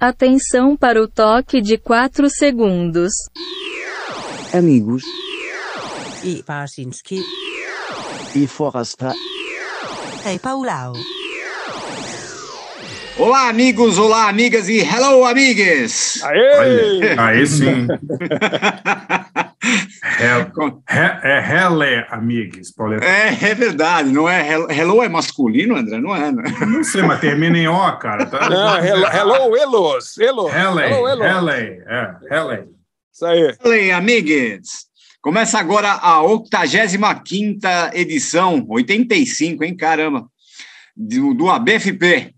Atenção para o toque de 4 segundos. Amigos E Parsinski. e Forasta. Hey Paulau. Olá, amigos, olá, amigas e hello, amigues! Aê! Aí sim. Hel- He- é Hele, amigos. É, é verdade, não é? Hello, hello é masculino, André? Não é, né? Não sei, mas termina em O, cara. Tá? Não, hello, hello, elos, Hello, elos. Hele, é, Hele. Isso aí. Hello, amigues! Começa agora a 85 edição, 85, hein? Caramba! Do, do ABFP.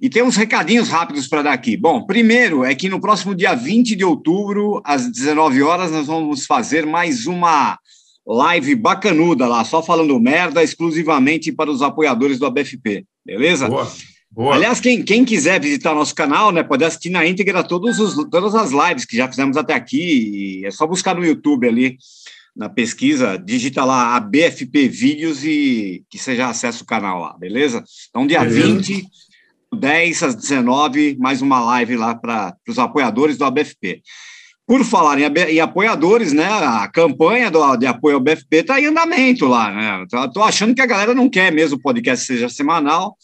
E tem uns recadinhos rápidos para dar aqui. Bom, primeiro é que no próximo dia 20 de outubro, às 19 horas, nós vamos fazer mais uma live bacanuda lá, só falando merda, exclusivamente para os apoiadores do ABFP, beleza? Boa, boa. Aliás, quem, quem quiser visitar nosso canal, né, pode assistir na íntegra todos os, todas as lives que já fizemos até aqui. E é só buscar no YouTube ali, na pesquisa, digita lá a BFP Vídeos e que você já acessa o canal lá, beleza? Então, dia Beleza. 20, 10 às 19, mais uma live lá para os apoiadores do ABFP. Por falar em, em apoiadores, né? A campanha do, de apoio ao BFP está em andamento lá, né? Tô achando que a galera não quer mesmo o podcast seja semanal.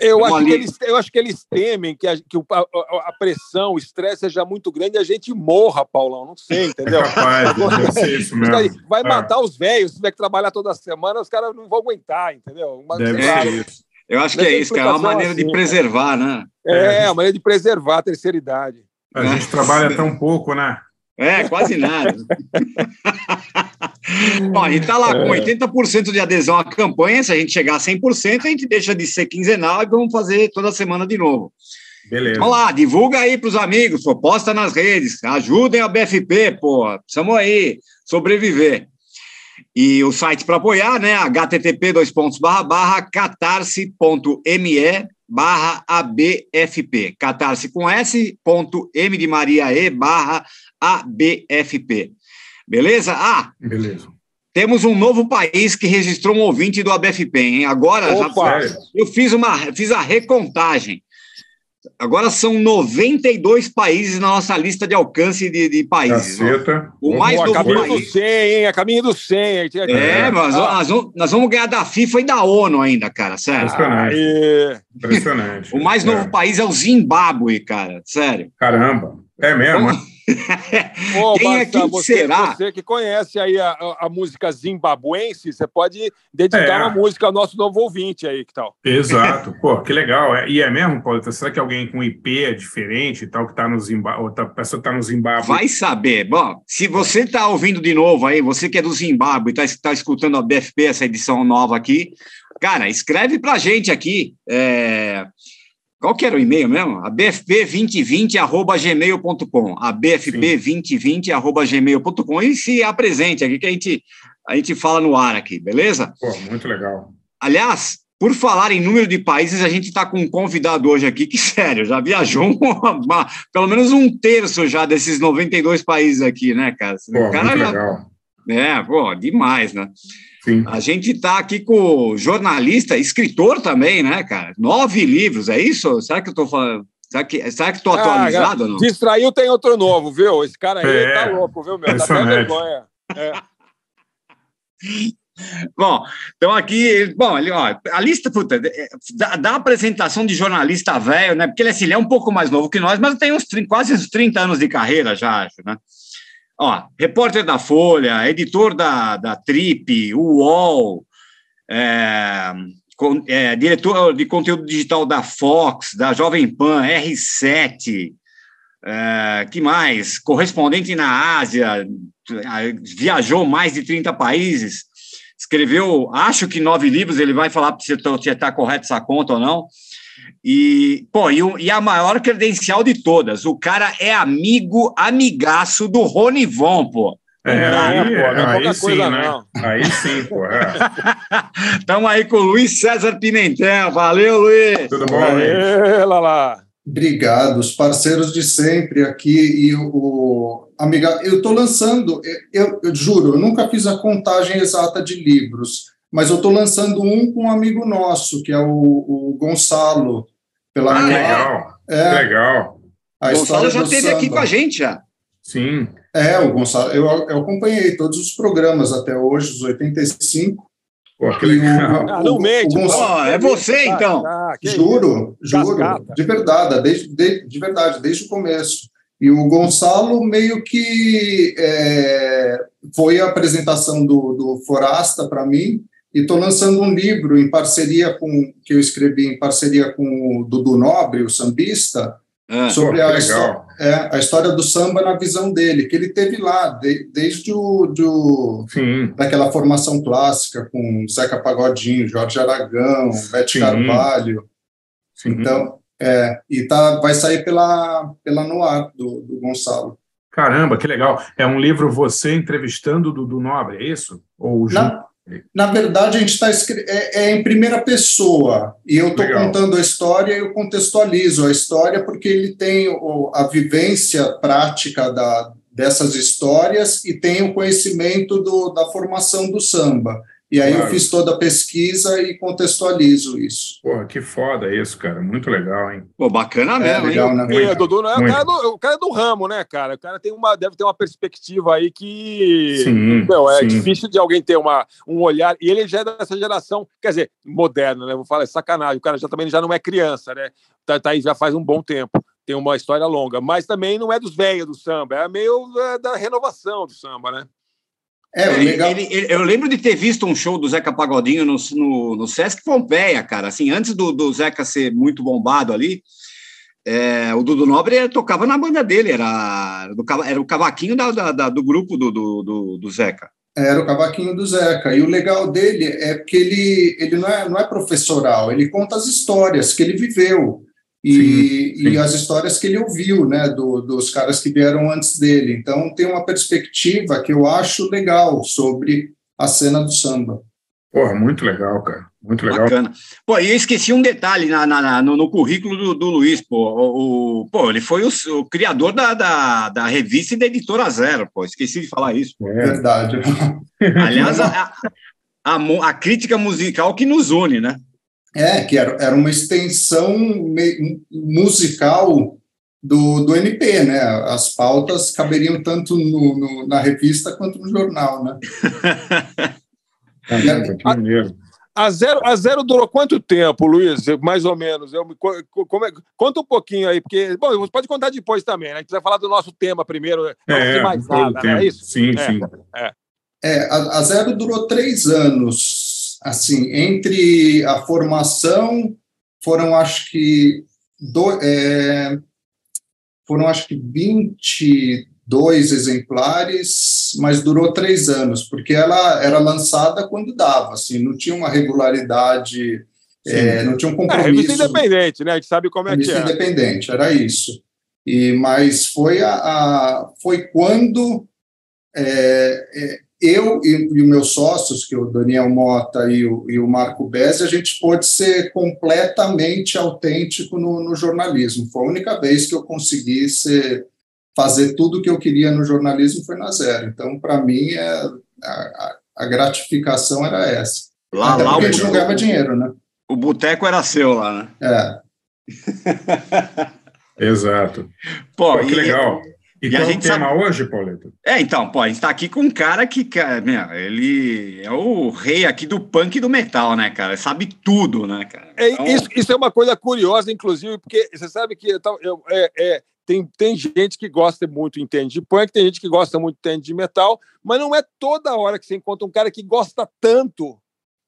Eu Vamos acho, que ali. eles, eu acho que eles temem que, a, que o- a, a- pressão, o estresse seja muito grande e a gente morra, Paulão. Não sei, É entendeu? capaz, deve ser isso mesmo. Vai É. matar os velhos, se tiver que trabalhar toda semana, os caras não vão aguentar, entendeu? Mas, Deve ser isso. Eu acho que é isso, cara. É uma maneira de assim, preservar, né? É, a maneira de preservar a terceira idade. A gente trabalha tão pouco, né? É, quase nada. Bom, a gente está lá com 80% de adesão à campanha. Se a gente chegar a 100%, a gente deixa de ser quinzenal e vamos fazer toda semana de novo. Beleza. Vamos lá, divulga aí para os amigos, pô, posta nas redes, ajudem a BFP, pô, precisamos aí sobreviver. E o site para apoiar, né, http dois pontos barra barra catarse.me barra ABFP, catarse com S, ponto M de Maria E, barra ABFP. Beleza? Ah, Beleza. temos um novo país que registrou um ouvinte do ABFP, hein? Agora, já, Opa! Sério? eu fiz, uma, fiz a recontagem. Agora são 92 países na nossa lista de alcance de, de países. Caceta. O mais Pô, a novo caminho do país. 100, hein? A caminho do 100. hein? Tinha- É, mas Ah, nós, vamos, nós vamos ganhar da FIFA e da ONU ainda, cara, sério. Impressionante. aí. Impressionante. O mais novo É. país é o Zimbábue, cara, sério. Caramba. É mesmo? Vamos- né? Ô, Quem Marta, aqui você, será? Você que conhece aí a, a- a música zimbabuense, você pode dedicar É. uma música ao nosso novo ouvinte aí, que tal? Exato. Pô, que legal. É- E é mesmo, Paulo? Será que alguém com IP é diferente e tal, que tá no Zimbábue, outra pessoa tá no Zimbábue? Vai saber. Bom, se você está ouvindo de novo aí, você que é do Zimbábue e está escutando a BFP, essa edição nova aqui, cara, escreve pra gente aqui. é, Qual que era o e-mail mesmo? A bfp2020.gmail.com. A bfp2020.gmail.com. E se apresente aqui, que a gente, a gente fala no ar aqui, beleza? Pô, muito legal. Aliás, por falar em número de países, a gente está com um convidado hoje aqui que, sério, já viajou uma- uma- pelo menos um terço já desses 92 países aqui, né, cara? Pô, cara muito já- legal. É, pô, demais, né? Sim. A gente está aqui com jornalista, escritor também, né, cara? Nove livros, é isso? Será que eu estou falando? Será que será que estou Ah, atualizado ou não? Distraiu, tem outro novo, viu? Esse cara aí É. tá louco, viu, meu? Dá até vergonha. É. Bom, então aqui, bom, ali, ó, a lista, puta, é, da, da apresentação de jornalista velho, né? Porque ele, assim, ele é um pouco mais novo que nós, mas tem uns, quase uns 30 anos de carreira já, acho, né? Ó, repórter da Folha, editor da, da Trip, UOL, é, é, diretor de conteúdo digital da Fox, da Jovem Pan, R7, é, que mais? Correspondente na Ásia, viajou mais de 30 países, escreveu, acho que nove livros, ele vai falar se está correto essa conta ou não. E, pô, e, o- e a maior credencial de todas, o cara é amigo, amigaço do Rony Von, pô. É, Não, aí, pô, não é aí sim, né? não. Aí sim, pô. é. Estamos aí com o Luiz César Pimentel. Valeu, Luiz! Tudo bom, Luiz? Lá. Obrigado, os parceiros de sempre aqui e o, o amiga, eu estou lançando, eu, eu juro, eu nunca fiz a contagem exata de livros, mas eu estou lançando um com um amigo nosso, que é o, o Gonçalo, pela Ah, minha- Legal, é, legal. A Gonçalo já esteve aqui com a gente já. Sim. É, o Gonçalo, eu, eu acompanhei todos os programas até hoje, os 85. Pô, que o- legal. Ah, não o- mente. o Gonçalo- é você, então. Ah, Juro, juro, Cascata. de verdade, desde, de, de verdade, desde o começo. E o Gonçalo meio que é, foi a apresentação do, do Forasta para mim, e estou lançando um livro em parceria com, que eu escrevi em parceria com o Dudu Nobre, o sambista, Ah, Pô, sobre que a, legal. é, a história do samba na visão dele, que ele teve lá, de- desde o, do, daquela formação clássica com Zeca Pagodinho, Jorge Aragão, Bete Sim. Carvalho, sim. então, é, e tá, vai sair pela, pela Noir, do, do Gonçalo. Caramba, que legal. É um livro você entrevistando o Dudu Nobre, é isso? Ou junto? Na, na verdade, a gente está é, é em primeira pessoa, e eu estou contando a história e eu contextualizo a história porque ele tem o- a vivência prática da, dessas histórias e tem o conhecimento do, da formação do samba. E aí Claro. eu fiz toda a pesquisa e contextualizo isso. Porra, que foda isso, cara. Muito legal, hein? Pô, bacana É mesmo, hein? legal, né? E, Dudu, não é o Muito. cara, do, o cara é do ramo, né, cara? O cara tem uma, deve ter uma perspectiva aí que. Sim, Meu, é sim. difícil de alguém ter uma, um olhar. E ele já é dessa geração, quer dizer, moderna, né? Vou falar, é sacanagem. O cara já também já não é criança, né? Tá, tá aí já faz um bom tempo. Tem uma história longa. Mas também não é dos velhos do samba, é meio é, da renovação do samba, né? É, Ele- legal. ele- ele- eu lembro de ter visto um show do Zeca Pagodinho no, no, no Sesc Pompeia, cara. Assim, antes do, do Zeca ser muito bombado ali, é, o Dudu Nobre tocava na banda dele, era, era o cavaquinho da, da- da- do grupo do, do, do, do Zeca. Era o cavaquinho do Zeca. E o legal dele é que ele, ele não, é, não é professoral, ele conta as histórias que ele viveu e, Sim, sim. e as histórias que ele ouviu, né, do, dos caras que vieram antes dele. Então tem uma perspectiva que eu acho legal sobre a cena do samba. Porra, muito legal, cara. Muito legal. Bacana. Pô, e eu esqueci um detalhe na, na- na- no, no currículo do, do Luiz, pô. O, o- pô, ele foi o, o criador da, da, da revista e da editora Zero, pô. Esqueci de falar isso. É. Verdade. Aliás, a, a, a a crítica musical que nos une, né? É, que era, era uma extensão musical do, do NP, né? As pautas caberiam tanto no, no- na revista quanto no jornal, né? Caramba, que maneiro. A zero, a zero durou quanto tempo, Luiz? Mais ou menos. Eu, me- como é- conta um pouquinho aí, porque. Bom, você pode contar depois também, né? A gente vai falar do nosso tema primeiro. Não É, tem mais nada, não é isso? Sim, É. sim. É, a, a Zero durou três anos. Assim, entre a formação, foram acho que do, é, foram acho que 22 exemplares, mas durou três anos, porque ela era lançada quando dava, assim, não tinha uma regularidade, é, não tinha um É, compromisso. revista independente, né? A gente sabe como é que Revista é. independente, era isso. E, mas foi, a, a- foi quando é, é, eu e, e os meus sócios, que é o Daniel Mota e o, e o Marco Bezzi, a gente pôde ser completamente autêntico no, no jornalismo. Foi a única vez que eu consegui ser, fazer tudo o que eu queria no jornalismo foi na zero. Então, para mim, é, a, a- a gratificação era essa. Lá, Até lá porque o, a gente não ganhava dinheiro, né? o boteco era seu lá, né? É. Exato. Pô, Pô, que e- legal. E, e a é o gente tema hoje, Paulito? É, então, pô, a gente tá aqui com um cara que, cara, meu, ele é o rei aqui do punk e do metal, né, cara? Sabe tudo, né, cara? É, Então, isso, isso é uma coisa curiosa, inclusive, porque você sabe que eu eu- é, é, tem, tem gente que gosta muito, entende de punk, tem gente que gosta muito, entende de metal, mas não é toda hora que você encontra um cara que gosta tanto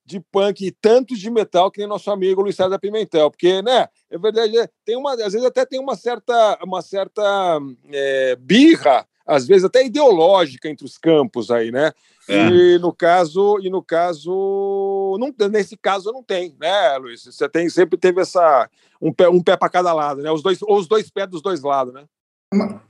de punk e tanto de metal que nem nosso amigo Luiz César Pimentel, porque, né, é verdade, é, tem uma, às vezes até tem uma certa, uma certa é, birra, às vezes até ideológica entre os campos aí, né? É. E no caso, e no caso, não, nesse caso não tem, né, Luiz? Você tem sempre teve essa um pé, um pé para cada lado, né? Os dois ou os dois pés dos dois lados, né?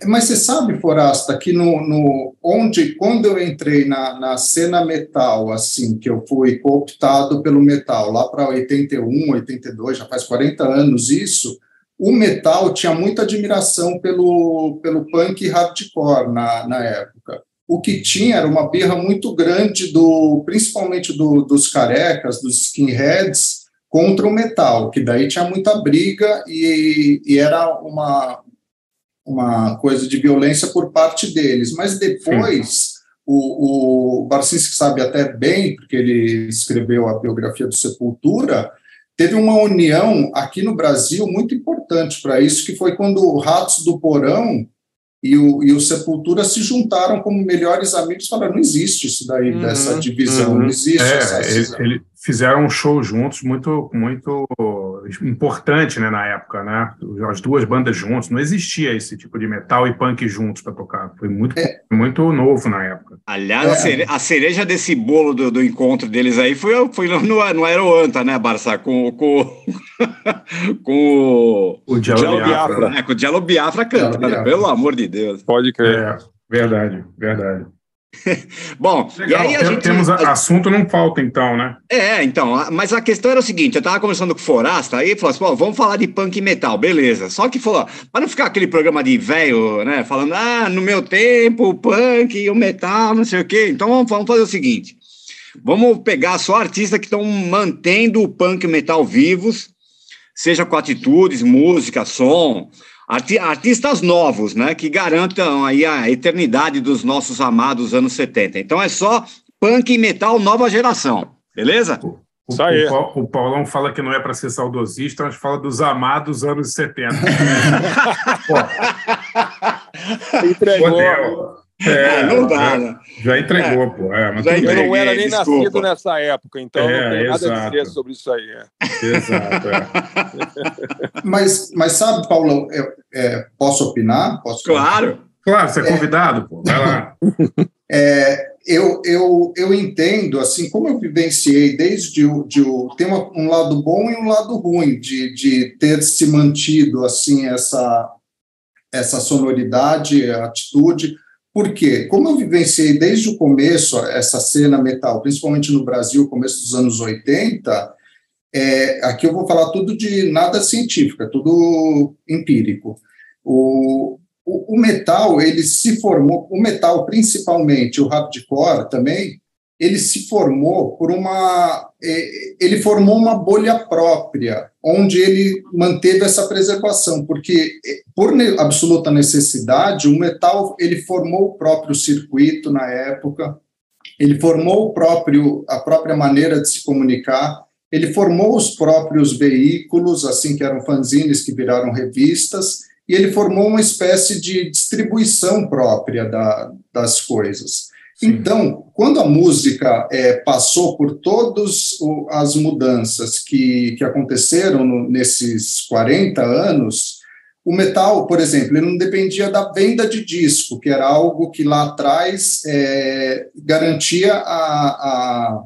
Mas você sabe, Forasta, que no, no onde quando eu entrei na, na cena metal, assim, que eu fui cooptado pelo metal lá para 81, 82, já faz 40 anos isso, o metal tinha muita admiração pelo, pelo punk hardcore na, na época. O que tinha era uma birra muito grande do, principalmente do, dos carecas, dos skinheads, contra o metal, que daí tinha muita briga e, e era uma uma coisa de violência por parte deles, mas depois o, o Barcinski sabe até bem, porque ele escreveu a biografia do Sepultura, teve uma união aqui no Brasil muito importante para isso, que foi quando o Ratos do Porão e o, e o Sepultura se juntaram como melhores amigos, falaram, não existe isso daí, uhum, dessa divisão, uhum. não existe é, essa cisão. Ele, fizeram um show juntos muito, muito importante né, na época, né? As duas bandas juntos, não existia esse tipo de metal e punk juntos para tocar. Foi muito, é. muito novo na época. Aliás, é. a, cereja, a, cereja, desse bolo do, do, encontro deles aí foi, foi no, no Aeroanta, né, Barça? Com, com, com o Diallo Biafra. É, com o Diallo Biafra cantando, né? pelo amor de Deus. Pode crer. É, verdade, verdade. Bom, Legal, e aí a gente. Temos assunto não falta, então, né? É, então, mas a questão era o seguinte: eu tava conversando com o Forasta, aí ele falou assim: vamos falar de punk e metal, beleza. Só que falou, para não ficar aquele programa de velho, né? Falando, ah, no meu tempo, o punk e o metal, não sei o quê. Então vamos, vamos fazer o seguinte: vamos pegar só artistas que estão mantendo o punk e o metal vivos, seja com atitudes, música, som artistas novos, né, que garantam aí a eternidade dos nossos amados anos 70. Então é só punk e metal nova geração, beleza? O, o, o Paulão fala que não é para ser saudosista, mas fala dos amados anos 70. Entregou. É, não dá, né? Já entregou, é. pô. É, já eu não era nem desculpa. nascido nessa época, então é, não tenho nada a dizer sobre isso aí. É. Exato, é. mas, mas sabe, Paulo, eu, é, posso opinar? Posso claro. Claro, você é convidado, pô. Vai lá. É, eu, eu, eu entendo, assim, como eu vivenciei desde o. De, tem uma, um lado bom e um lado ruim de, de ter se mantido, assim, essa, essa sonoridade, atitude porque, como eu vivenciei desde o começo essa cena metal, principalmente no Brasil, começo dos anos 80, é, aqui eu vou falar tudo de nada científico, é tudo empírico. O, o, o, metal, ele se formou, o metal principalmente, o hardcore também, ele se formou por uma. É, ele formou uma bolha própria, onde ele manteve essa preservação, porque, é, por absoluta necessidade, o metal ele formou o próprio circuito na época, ele formou o próprio, a própria maneira de se comunicar, ele formou os próprios veículos, assim que eram fanzines que viraram revistas, e ele formou uma espécie de distribuição própria da, das coisas. Então, quando a música é, passou por todas as mudanças que, que aconteceram no, nesses 40 anos, o metal, por exemplo, ele não dependia da venda de disco, que era algo que lá atrás é, garantia a, a,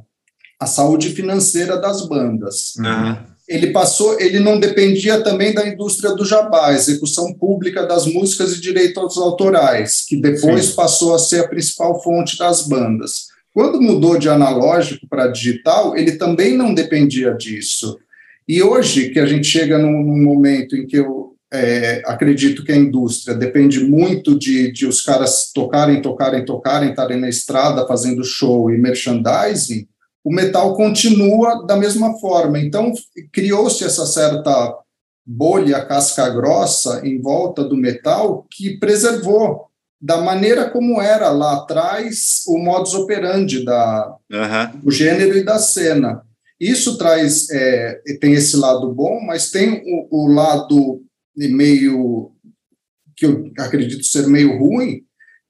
a, saúde financeira das bandas. Uhum ele passou, ele não dependia também da indústria do jabá, execução pública das músicas e direitos autorais, que depois Sim. passou a ser a principal fonte das bandas. Quando mudou de analógico para digital, ele também não dependia disso. E hoje, que a gente chega num, num momento em que eu é, acredito que a indústria depende muito de, de os caras tocarem, tocarem, tocarem, estarem na estrada fazendo show e merchandising, o metal continua da mesma forma. Então, criou-se essa certa bolha casca grossa em volta do metal que preservou da maneira como era lá atrás o modus operandi da, uhum. do gênero e da cena. Isso traz, é, tem esse lado bom, mas tem o, o lado meio, que eu acredito ser meio ruim,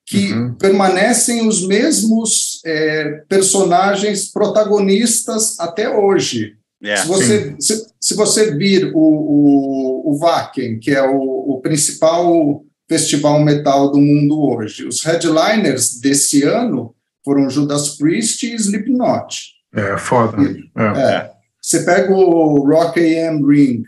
que uhum. permanecem os mesmos é, personagens protagonistas até hoje. Yeah, é, se, você, se, se, você vir o, o, o Wacken, que é o, o, principal festival metal do mundo hoje, os headliners desse ano foram Judas Priest e Slipknot. É, foda. E, é. É, você pega o Rock AM Ring,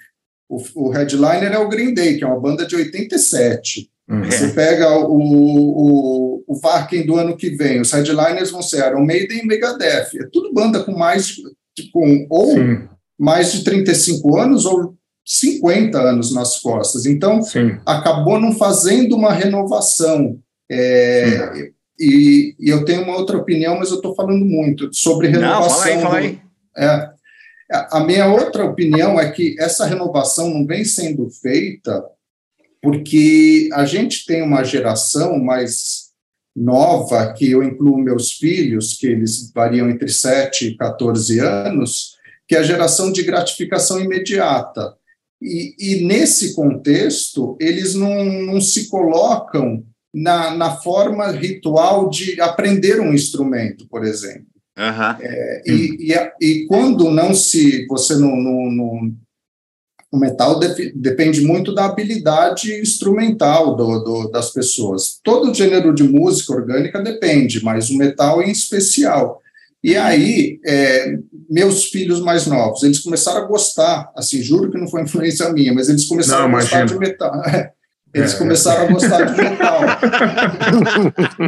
o, o headliner é o Green Day, que é uma banda de 87. Uhum. Você pega o, o, o Varken do ano que vem, os headliners vão ser Iron Maiden e Megadeth. É tudo banda com mais de, com, ou Sim. mais de 35 anos ou 50 anos nas costas. Então, Sim. acabou não fazendo uma renovação. É, e, e, eu tenho uma outra opinião, mas eu estou falando muito sobre renovação. Não, fala aí, fala aí. É, a minha outra opinião é que essa renovação não vem sendo feita porque a gente tem uma geração mais nova, que eu incluo meus filhos, que eles variam entre 7 e 14 anos, que é a geração de gratificação imediata. E, e nesse contexto, eles não, não se colocam na, na forma ritual de aprender um instrumento, por exemplo. Aham. É, e, e, e quando não se você não, não, não o metal depende muito da habilidade instrumental do, do- das pessoas. Todo gênero de música orgânica depende, mas o metal em especial. E aí, é, meus filhos mais novos, eles começaram a gostar, assim, juro que não foi influência minha, mas eles começaram Não, a gostar imagino. de metal. Eles É. começaram a gostar de metal.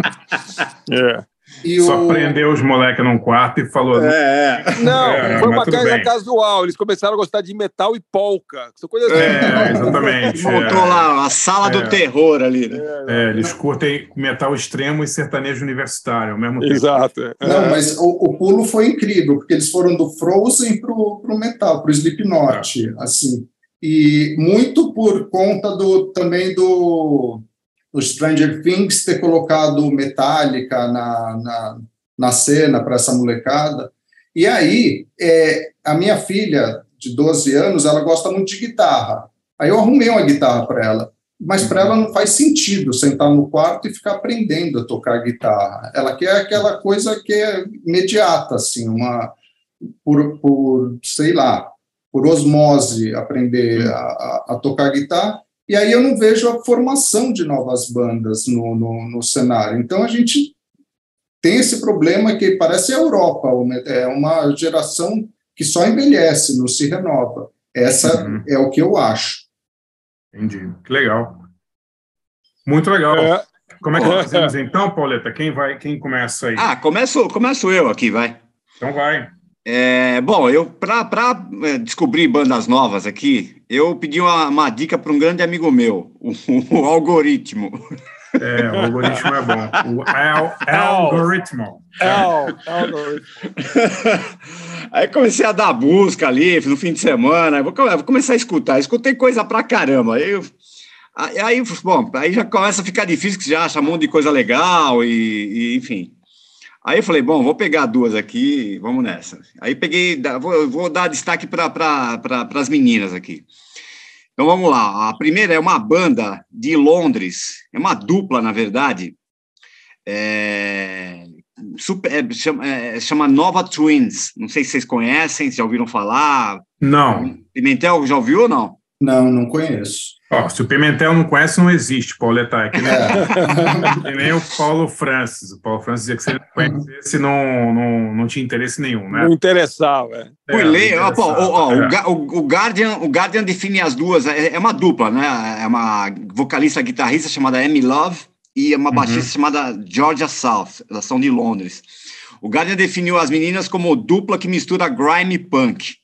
É. E Só o, prendeu os moleques num quarto e falou. É, é. Não, É, foi uma coisa bem. casual. Eles começaram a gostar de metal e polka. São coisas assim. É, exatamente. Montou é. lá a sala É. do terror ali, né? É, eles curtem metal extremo e sertanejo universitário ao mesmo tempo. Exato. é. Não, mas o, o pulo foi incrível, porque eles foram do Frozen pro, pro metal, pro Slipknot, assim. E muito por conta do também do, do Stranger Things ter colocado Metallica na, na, na cena para essa molecada. E aí, é, a minha filha, de 12 anos, ela gosta muito de guitarra. Aí eu arrumei uma guitarra para ela. Mas para ela não faz sentido sentar no quarto e ficar aprendendo a tocar guitarra. Ela quer aquela coisa que é imediata, assim, uma por, por sei lá, por osmose aprender a, a, a tocar guitarra. E aí eu não vejo a formação de novas bandas no, no, no cenário. Então a gente tem esse problema que parece a Europa, é uma geração que só envelhece, não se renova. Essa Uhum. é o que eu acho. Entendi. Que legal. Muito legal. É. Como é que nós fazemos então, Pauleta? Quem vai, quem começa aí? Ah, começo, começo eu aqui, vai. Então vai. É, bom, eu para descobrir bandas novas aqui, eu pedi uma, uma dica para um grande amigo meu, o, o algoritmo. É, o algoritmo é bom. O al, algoritmo. É, o- é o- Aí comecei a dar busca ali no fim de semana. Vou, vou começar a escutar. Escutei coisa pra caramba. Aí, eu- aí, aí, bom, aí já começa a ficar difícil, que você já acha um monte de coisa legal e, e, enfim. Aí eu falei, bom, vou pegar duas aqui, vamos nessa. Aí peguei, vou, vou dar destaque para pra, as meninas aqui. Então vamos lá. A primeira é uma banda de Londres, é uma dupla, na verdade. É, super- é, chama, é, chama Nova Twins. Não sei se vocês conhecem, se já ouviram falar. Não. Pimentel, já ouviu ou não? Não, não conheço. Ó, se o Pimentel não conhece, não existe, Pauleta. É que nem, É. que nem o Paulo Francis. O Paulo Francis dizia que se ele não conhecesse, não, não, não tinha interesse nenhum, né? Não interessava. é. Fui É, ler, ó, pô, ó, ó, é. o- o Guardian, o Guardian define as duas, é, é uma dupla, né? É uma vocalista guitarrista chamada Amy Love e uma Uhum. baixista chamada Georgia South, elas são de Londres. O Guardian definiu as meninas como dupla que mistura grime e punk.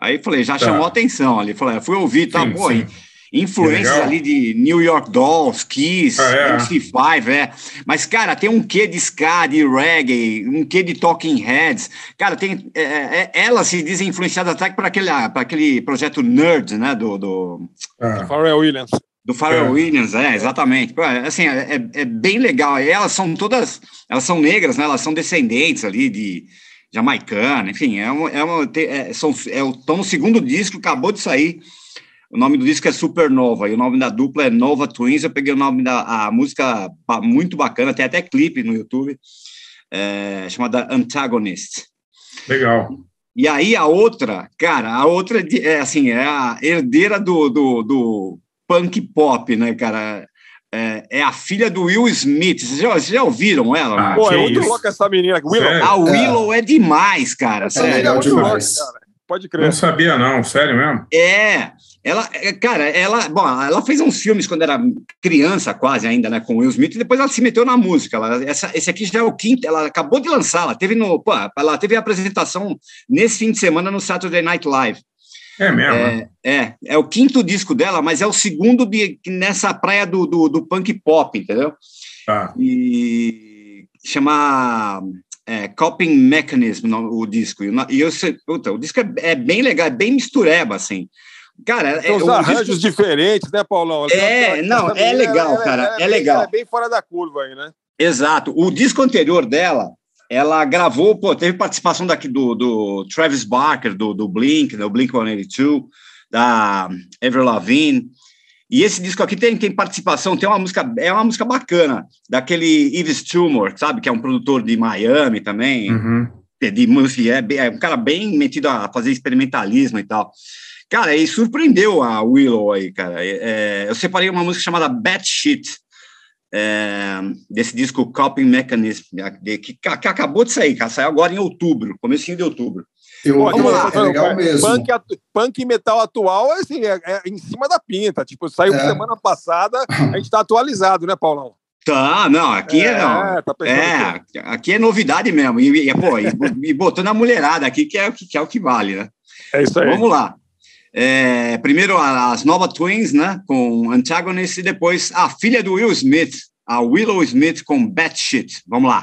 Aí falei, já Tá. chamou atenção ali, falei, fui ouvir, tá, Sim, pô, sim. influências ali de New York Dolls, Kiss, Ah, é? MC5, é. Mas, cara, tem um quê de ska, de reggae, um quê de Talking Heads. Cara, tem, é, é, elas se dizem influenciadas até para aquele, pra aquele projeto Nerd, né, do, do, Ah, Pharrell Williams. do Pharrell É. Williams, é, exatamente. Pô, é, Assim, é, é- é bem legal. E elas são todas, elas são negras, né? Elas são descendentes ali de jamaicana, enfim, é uma, é uma, é, são, é, estão no segundo disco, acabou de sair. O nome do disco é Supernova e o nome da dupla é Nova Twins. Eu peguei o nome da a música muito bacana, tem até clipe no YouTube, é, chamada Antagonist. legal. E aí a outra, cara, a outra é é assim, é a herdeira do, do, do punk pop, né, cara? É, é a filha do Will Smith. Vocês já, vocês já ouviram ela? Ah? Pô, é muito isso? louca essa menina. Willow. Sério? a Willow é, demais, cara. É, Sério. é legal muito louca, demais. cara. Pode Não crer. sabia, não. Sério mesmo? É, ela, é, cara, ela, bom, ela fez uns filmes quando era criança, quase ainda, né, com o Will Smith, e depois ela se meteu na música. Ela, essa, esse aqui já é o quinto, ela acabou de lançar, ela teve no, pô, ela teve a apresentação nesse fim de semana no Saturday Night Live. É mesmo. né? É, é, é o quinto disco dela, mas é o segundo de, nessa praia do, do, do punk pop, entendeu? Tá. E chama é, Coping Mechanism no- o disco. E, o- e eu sei, puta, o disco é, é bem legal, é bem mistureba, assim. Cara, é, Tem uns o arranjos disco- diferentes, né, Paulão? É, não, Essa é legal, ela- cara, é bem- legal. é bem fora da curva aí, né? Exato. O disco anterior dela, ela gravou, pô, teve participação daqui do, do Travis Barker, do, do Blink, do Blink 182, da Avril Lavigne. E esse disco aqui tem, tem participação, tem uma música, é uma música bacana, daquele Yves Tumor, sabe, que é um produtor de Miami também, Uhum. de música, é, é um cara bem metido a fazer experimentalismo e tal. Cara, e surpreendeu a Willow aí, cara. É, eu separei uma música chamada Bad Shit, é, desse disco Coping Mechanism, de- que, que acabou de sair, cara, saiu agora em outubro, comecinho de outubro. Eu, Pô, vamos lá, é legal mesmo. Punk, e metal atual assim, é, é em cima da pinta. Tipo, saiu É. semana passada, a gente tá atualizado, né, Paulão? Tá, não, aqui é, não. tá É, aqui é novidade mesmo. E, e, pô, e, e botando a mulherada aqui, que é, que que é o que vale, né? É isso aí. Vamos lá. É, primeiro as Nova Twins, né? Com Antagonist, e depois a filha do Will Smith, a Willow Smith com Bad Shit. Vamos lá.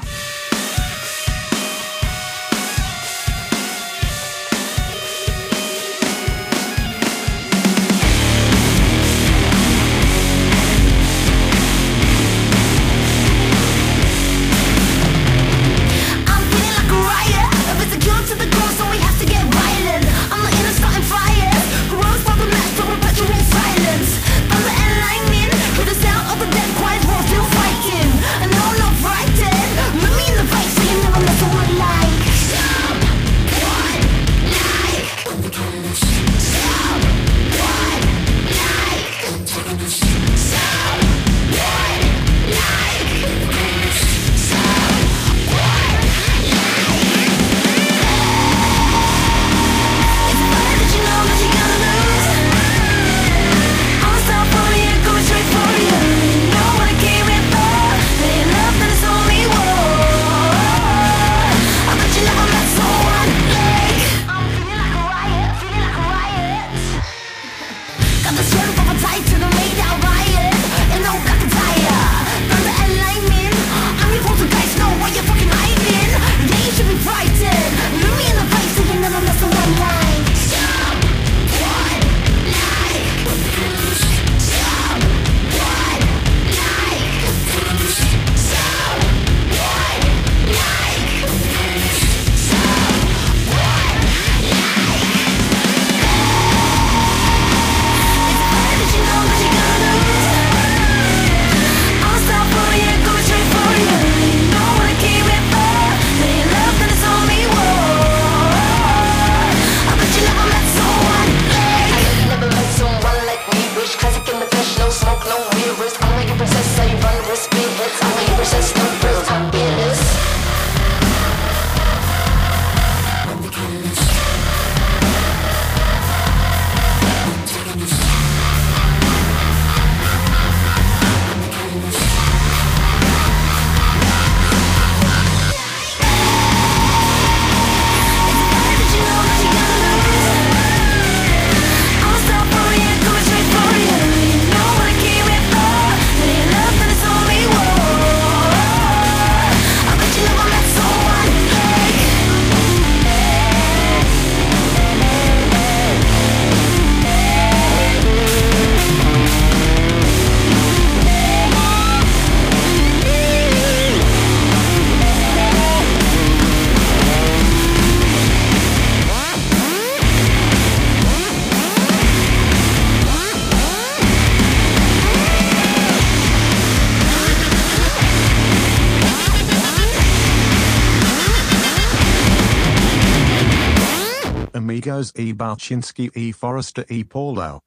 Amigos E. Balchinsky E. Forrester E. Paulo.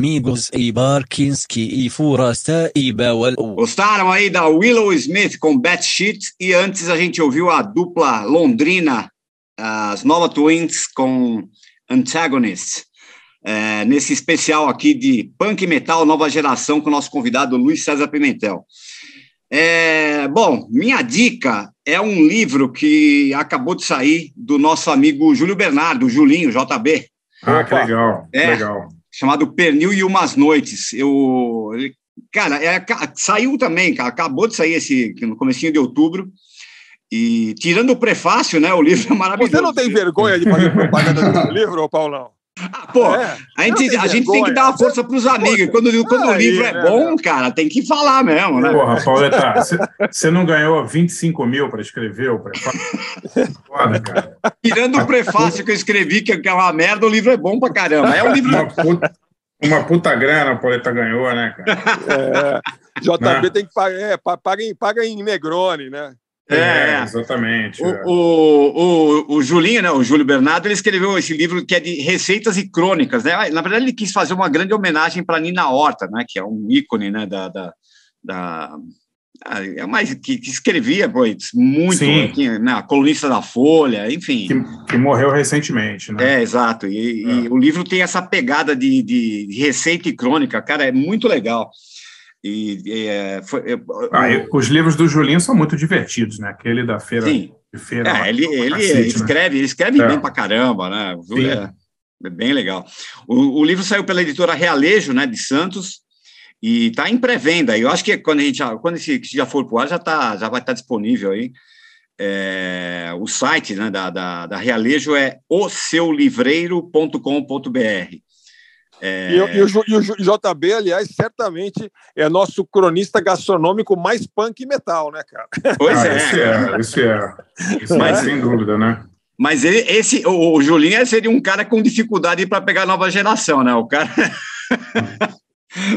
Amigos e Barkinski e Gostaram aí da Willow Smith com Bad Shit e antes a gente ouviu a dupla londrina, as Nova Twins com Antagonist. É, nesse especial aqui de punk metal nova geração com o nosso convidado Luiz César Pimentel. É, bom, minha dica é um livro que acabou de sair do nosso amigo Júlio Bernardo, Julinho, JB. Ah, que legal, É. legal. Chamado Pernil e Umas Noites. Eu, ele- cara, é, saiu também, cara, acabou de sair esse no comecinho de outubro. E tirando o prefácio, né, o livro é maravilhoso. Você não tem vergonha de fazer propaganda do livro, ô Paulão? Pô, É, a gente, a gente tem que dar uma força para os amigos. E Quando, quando o aí, livro é né, bom, cara, tem que falar mesmo, né? Porra, Pauleta, você- você não ganhou 25 mil para escrever o prefácio? Foda, cara. Tirando o prefácio que eu escrevi, que é uma merda, o livro é bom pra caramba. É um livro. Uma puta, uma puta grana o Pauleta ganhou, né, cara? É, JB Né? tem que pagar, é, pa- paga, em, paga em Negroni, né? É. exatamente. é. O, o, o, o Julinho, né, o Júlio Bernardo, ele escreveu esse livro que é de receitas e crônicas, né? Na verdade, ele quis fazer uma grande homenagem para Nina Horta, né, que é um ícone, né, da, da, da é mais que, que escrevia pois, muito, aqui, né, a colunista da Folha, enfim. Que, que morreu recentemente, né? É, exato. E, e o livro tem essa pegada de, de, de receita e crônica, cara, é muito legal. E é, foi, é, Ah, e os livros do Julinho são muito divertidos, né? Aquele da feira. Sim. De feira É, ele, ele cacete, né? escreve, ele escreve É. bem pra caramba, né? O Júlio Sim. É, é bem legal. O, o livro saiu pela editora Realejo, né, de Santos, e está em pré-venda. Eu acho que quando a gente já, quando esse já for pro ar, já, tá, já vai estar disponível aí. É, o site né, da, da, da Realejo é oseulivreiro.com.br. É, E, o- e o, e o JB, aliás, certamente é nosso cronista gastronômico mais punk e metal, né, cara? Pois Ah, é. Isso é, isso é. Isso Mas- é, sem dúvida, né? Mas ele, esse, o, o Julinho seria um cara com dificuldade para pegar a nova geração, né? O cara.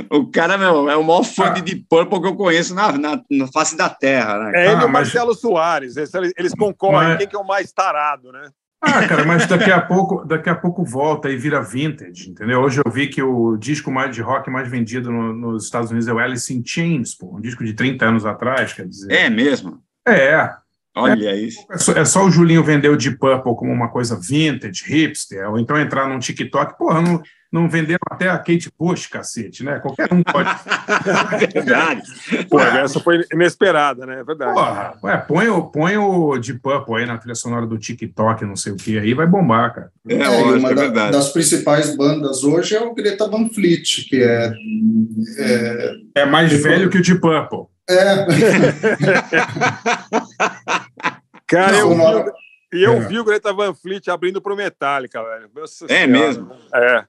o cara, meu, é o maior fã de Deep Purple que eu conheço na, na, na face da terra, né? É ele e Ah, o mas- Marcelo Soares. Eles, eles concorrem. Mas- Quem que é o mais tarado, né? Ah, cara, mas daqui a pouco, daqui a pouco volta e vira vintage, entendeu? Hoje eu vi que o disco mais de rock mais vendido no- nos Estados Unidos é o Alice in Chains, pô, um disco de 30 anos atrás, quer dizer. É mesmo. É. Olha isso. É só, é só o Julinho vender o Deep Purple como uma coisa vintage, hipster, ou então entrar num TikTok. Porra, não, não venderam até a Kate Bush, cacete, né? Qualquer um pode. Verdade. Pô, essa foi inesperada, né? É verdade. Porra, ué, põe, o, põe o Deep Purple aí na trilha sonora do TikTok, não sei o que, aí vai bombar, cara. É, É, lógico, uma é da- verdade. das principais bandas hoje é o Greta Van Fleet, que é. É. É mais velho que o Deep Purple. é Cara, eu, Não, uma vi, e eu É. vi o Greta Van Fleet abrindo pro Metallica, velho. Nossa É Senhora. mesmo? É.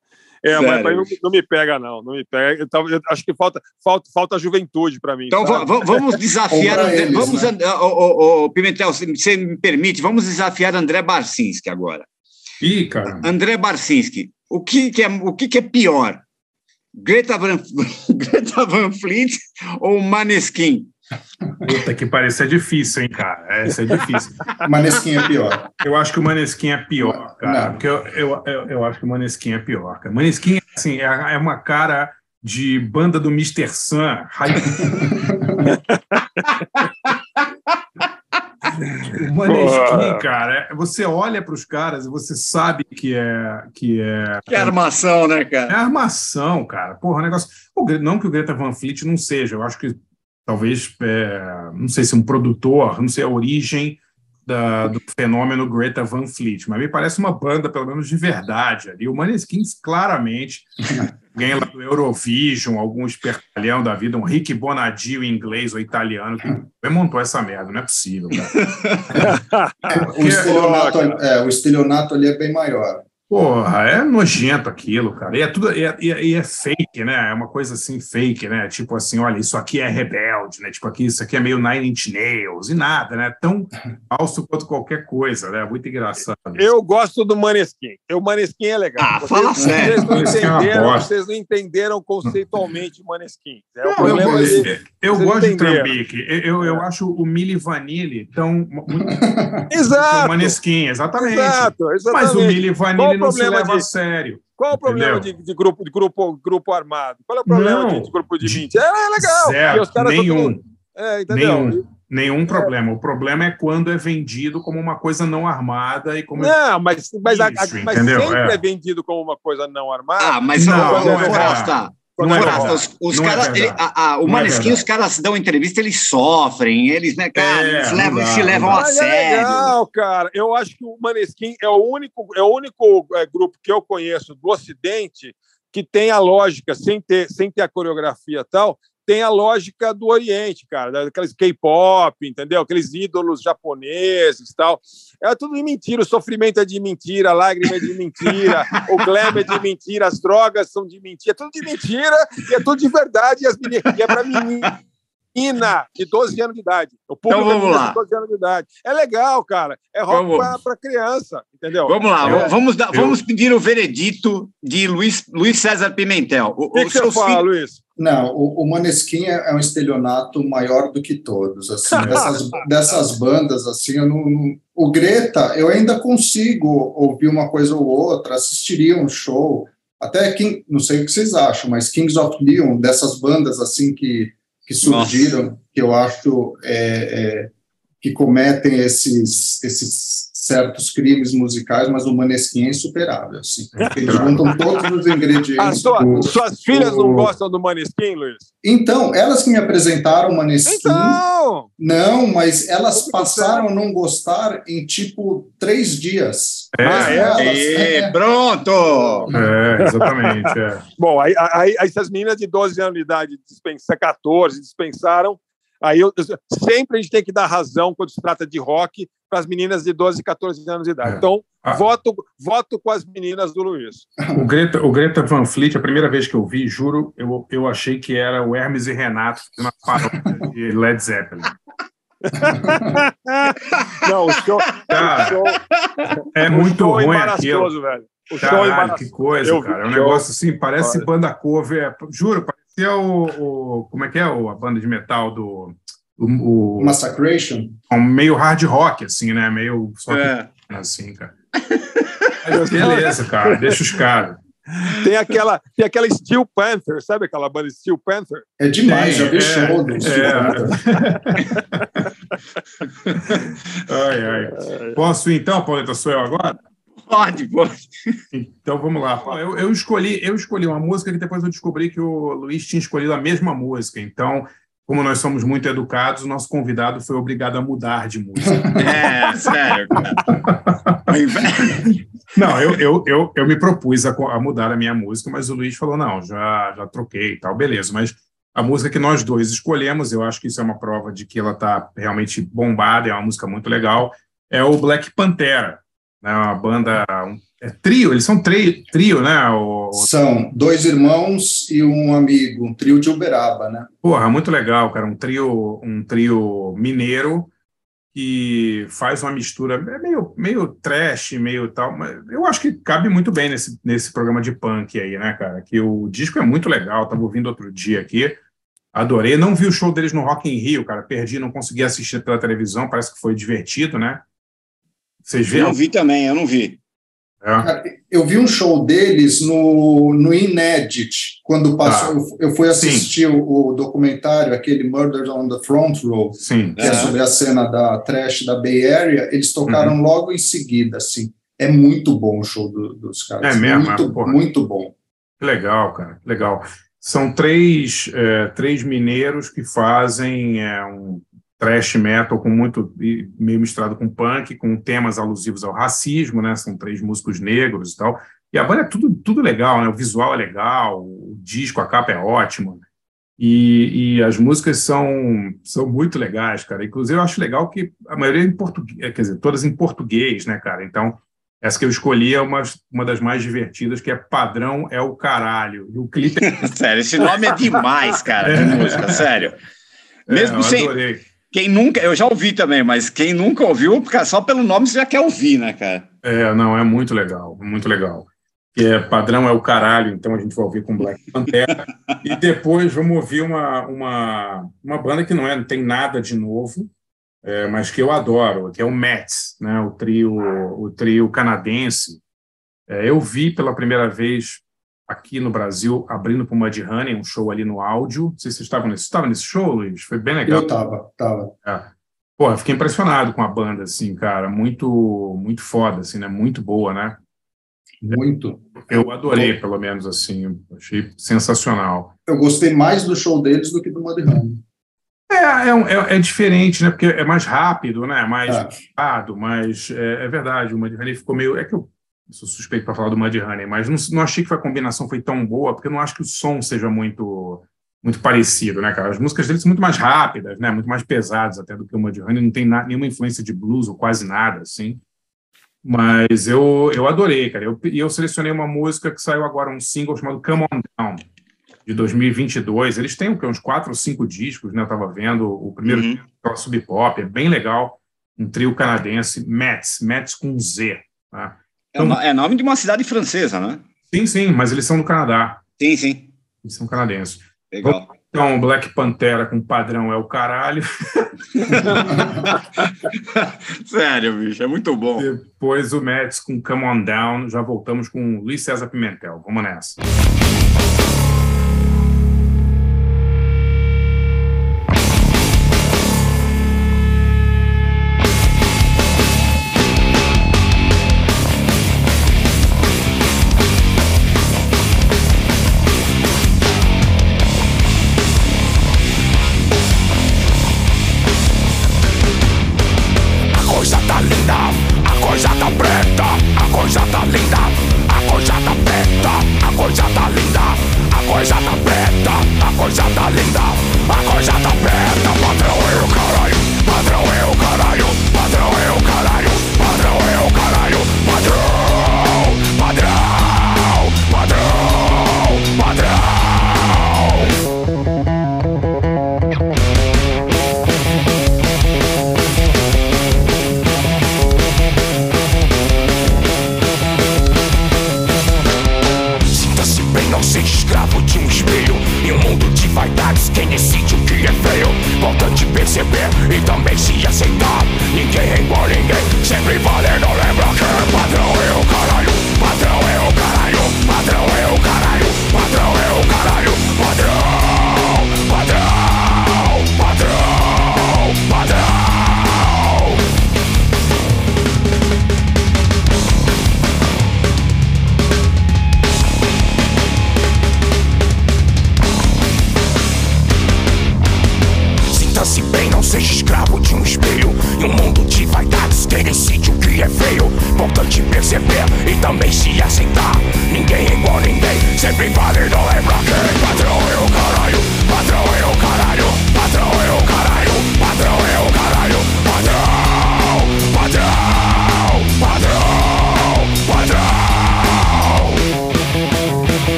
É, mas Sério? pra mim não, não me pega, não. Não me pega. Eu, tava- eu acho que falta, falta, falta juventude para mim. Então vamos desafiar. André, eles, vamos, né? And- ô, ô, Pimentel, se você me permite, vamos desafiar André Barcinski agora. Ih, cara. André Barcinski, o que, que é, o que, que é pior? Greta Van, Greta Van Fleet ou Maneskin? Puta que pareça é difícil, hein, cara. Essa é difícil. Maneskin é pior. Eu acho que o Maneskin é pior, cara. Não. Porque eu, eu, eu, eu acho que o Maneskin é pior, cara. Maneskin, assim, é, é uma cara de banda do Mr. Sun. O Maneskin, Porra. cara, é- você olha para os caras e você sabe que é que é Que armação, né, é cara? armação, cara. Porra, o negócio. não que o Greta Van Fleet não seja, eu acho que talvez, é, não sei se um produtor, não sei a origem da- do fenômeno Greta Van Fleet, mas me parece uma banda, pelo menos, de verdade ali. O Maneskin, claramente, ganha lá do Eurovision, algum espertalhão da vida, um Rick Bonadio em inglês ou italiano, que montou essa merda, não é possível, cara. O estelionato, é, o estelionato ali é bem maior. Porra, é nojento aquilo, cara. E é tudo, e é, e é- e é fake, né? É uma coisa assim fake, né? Tipo assim, olha, isso aqui é rebelde, né? Tipo aqui, isso aqui é meio Nine Inch Nails e nada, né? Tão falso quanto qualquer coisa, né? Muito engraçado. Eu gosto do Maneskin. O Maneskin é legal. Ah, fala sério. Vocês não, é entenderam, vocês não entenderam conceitualmente o Maneskin. É o Não, eu problema gosto, de... eu vocês gosto de. Trambique. Eu, eu, eu acho o Milli Vanilli tão. Muito, Exato. o Maneskin, exatamente. Exato, exatamente. Mas o Milli Qual Não problema a disso? sério. Qual é o problema de, de grupo, de grupo, grupo armado? Qual é o problema Não. de, de grupo de mentira? É, é legal. Caras são nenhum. tudo- É? Nenhum. Nenhum problema. O problema é quando é vendido como uma coisa não armada e como. Não, mas, mas, a- a- Isso, mas sempre é. É. vendido como uma coisa não armada. Ah, mas Não, ô, não é Não é os, os Não é caras, verdade. ele- a- a- o Não é Maneskin, os caras dão entrevista, eles sofrem, eles, né, cara, É, eles não levam, dá, se levam a é sério. legal, cara. Eu acho que o Maneskin é o único, é o único é, grupo que eu conheço do Ocidente que tem a lógica, sem ter, sem ter a coreografia e tal, tem a lógica do Oriente, cara, daqueles K-pop, entendeu? Aqueles ídolos japoneses e tal. É tudo de mentira, o sofrimento é de mentira, a lágrima é de mentira, o glam é de mentira, as drogas são de mentira, é tudo de mentira e é tudo de verdade, e, as meni- e é para menina de 12 anos de idade. O público Então vamos é lá. de 12 anos de idade. É legal, cara. É rock Vamos. para criança, entendeu? Vamos lá, É. vamos, dar- vamos pedir o veredito de Luiz, Luiz César Pimentel. O, O que, que você fala, filho- Luiz? Não, o, o Maneskin é, é um estelionato maior do que todos. Assim, dessas, dessas bandas, assim, eu não, não- o Greta, eu ainda consigo ouvir uma coisa ou outra, assistiria um show, até King, não sei o que vocês acham, mas Kings of Leon, dessas bandas assim que, que surgiram, que eu acho é, é, que cometem esses, esses certos crimes musicais, mas o Maneskin é insuperável. Assim, eles juntam todos os ingredientes. A sua- do- suas filhas o- não gostam do Maneskin, Luiz? então, elas que me apresentaram o Maneskin, Então! não, mas elas passaram a não gostar em tipo três dias. É, Ah, é? Elas- Ê, é, pronto! é, exatamente. é. Bom, aí, aí, aí se as meninas de 12 anos de idade dispensam, 14 dispensaram, aí eu, eu- sempre a gente tem que dar razão quando se trata de rock para as meninas de 12 e 14 anos de idade. É. Então, Ah. voto, voto com as meninas do Luiz. O Greta, o Greta Van Fleet, a primeira vez que eu vi, juro, eu, eu achei que era o Hermes e Renato na paródia de Led Zeppelin. Não, o show, Cara, o show, é muito show ruim aquilo. velho. O show Caralho, embaraçoso. que coisa, Eu vi cara. É um show. negócio assim, parece Olha. banda cover. Juro, parecia o, o- Como é que é o- a banda de metal do. O, o- Massacration. um meio hard rock, assim, né? Meio. Só que, É. assim, cara. Mas beleza, cara. Deixa os caras. Tem aquela, tem aquela Steel Panther, sabe aquela banda Steel Panther? É demais, já vi É, show do é. Steve Ai, ai. Posso ir, então, Pauleta? Sou eu agora? Pode, pode. Então vamos lá. Eu, eu escolhi, eu escolhi uma música que depois eu descobri que o Luiz tinha escolhido a mesma música. Então, como nós somos muito educados, o nosso convidado foi obrigado a mudar de música. É, sério, Não, eu, eu, eu, eu me propus a, a mudar a minha música, mas o Luiz falou: não, já, já troquei e tal, beleza. Mas a música que nós dois escolhemos, eu acho que isso é uma prova de que ela está realmente bombada, é uma música muito legal, é o Black Pantera. Né, uma banda. Um, é trio, eles são tri, trio, né? O, São dois irmãos e um amigo, um trio de Uberaba, né? Porra, muito legal, cara. Um trio, um trio mineiro que faz uma mistura é meio, meio trash, meio tal, mas eu acho que cabe muito bem nesse, nesse programa de punk aí, né, cara? Que o disco é muito legal, tava ouvindo outro dia aqui, adorei. Não vi o show deles no Rock in Rio, cara, perdi, não consegui assistir pela televisão, parece que foi divertido, né? Vocês Eu viram? não vi também, eu não vi. É. Eu vi um show deles no, no Inedit, quando passou. eu- Eu fui assistir o, o documentário, aquele Murder on the Front Row, Sim. que é Aham. sobre a cena da trash da Bay Area. Eles tocaram logo em seguida, assim. É muito bom o show do- dos caras. É mesmo, muito, é, muito bom. Que legal, cara, legal. São três, é, três mineiros que fazem é, um thrash metal com muito meio misturado com punk, com temas alusivos ao racismo, né? São três músicos negros e tal. E a banda é tudo, tudo legal, né? O visual é legal, o disco, a capa é ótima. E, e as músicas são, são muito legais, cara. Inclusive, eu acho legal que a maioria é em português, quer dizer, todas em português, né, cara? Então, essa que eu escolhi é uma, uma das mais divertidas, que é Padrão é o Caralho. E o clipe é Sério, esse nome é demais, cara, de música, sério. Mesmo É, sem. adorei. Quem nunca. Eu já ouvi também, mas quem nunca ouviu, porque só pelo nome você já quer ouvir, né, cara? É, não, é muito legal, muito legal. Que é padrão é o caralho, então a gente vai ouvir com Black Pantera. e depois vamos ouvir uma, uma, uma banda que não, é, não tem nada de novo, é, mas que eu adoro, que é o Mets, né? o trio, o trio canadense, É, eu vi pela primeira vez aqui no Brasil abrindo para o Mudhoney, um show ali no áudio. Não sei se vocês estavam nesse, estava nesse show, Luiz? Foi bem legal. Eu tava, tava. É. Pô, eu fiquei impressionado com a banda, assim, cara. Muito, muito foda, assim, né? Muito boa, né? Muito. Eu adorei, pelo menos, assim. Achei sensacional. Eu gostei mais do show deles do que do Mudhoney. É, é, é, é diferente, né? Porque é mais rápido, né? Mais É. rápido, mas é, é verdade. O Mudhoney ficou meio. É que eu sou suspeito para falar do Mudhoney, mas não, não achei que a combinação foi tão boa, porque eu não acho que o som seja muito muito parecido, né, cara? As músicas deles são muito mais rápidas, né? Muito mais pesadas até do que o Mudhoney. Não tem nenhuma influência de blues ou quase nada, assim. Mas eu, eu adorei, cara. Eu- E eu, selecionei uma música que saiu agora, um single chamado Come On Down, de 2022. Eles têm uns quatro ou cinco discos, né? Eu estava vendo. O primeiro Uhum. disco é Sub Pop, é bem legal. Um trio canadense, Mets, Mets com Z. Tá? É, no- é nome de uma cidade francesa, né? Sim, sim, mas eles são do Canadá. Sim, sim. Eles são canadenses. Legal. Então, Black Pantera com padrão é o caralho. Sério, bicho, é muito bom. Depois o Mets com Come On Down. Já voltamos com Luiz César Pimentel. Vamos nessa.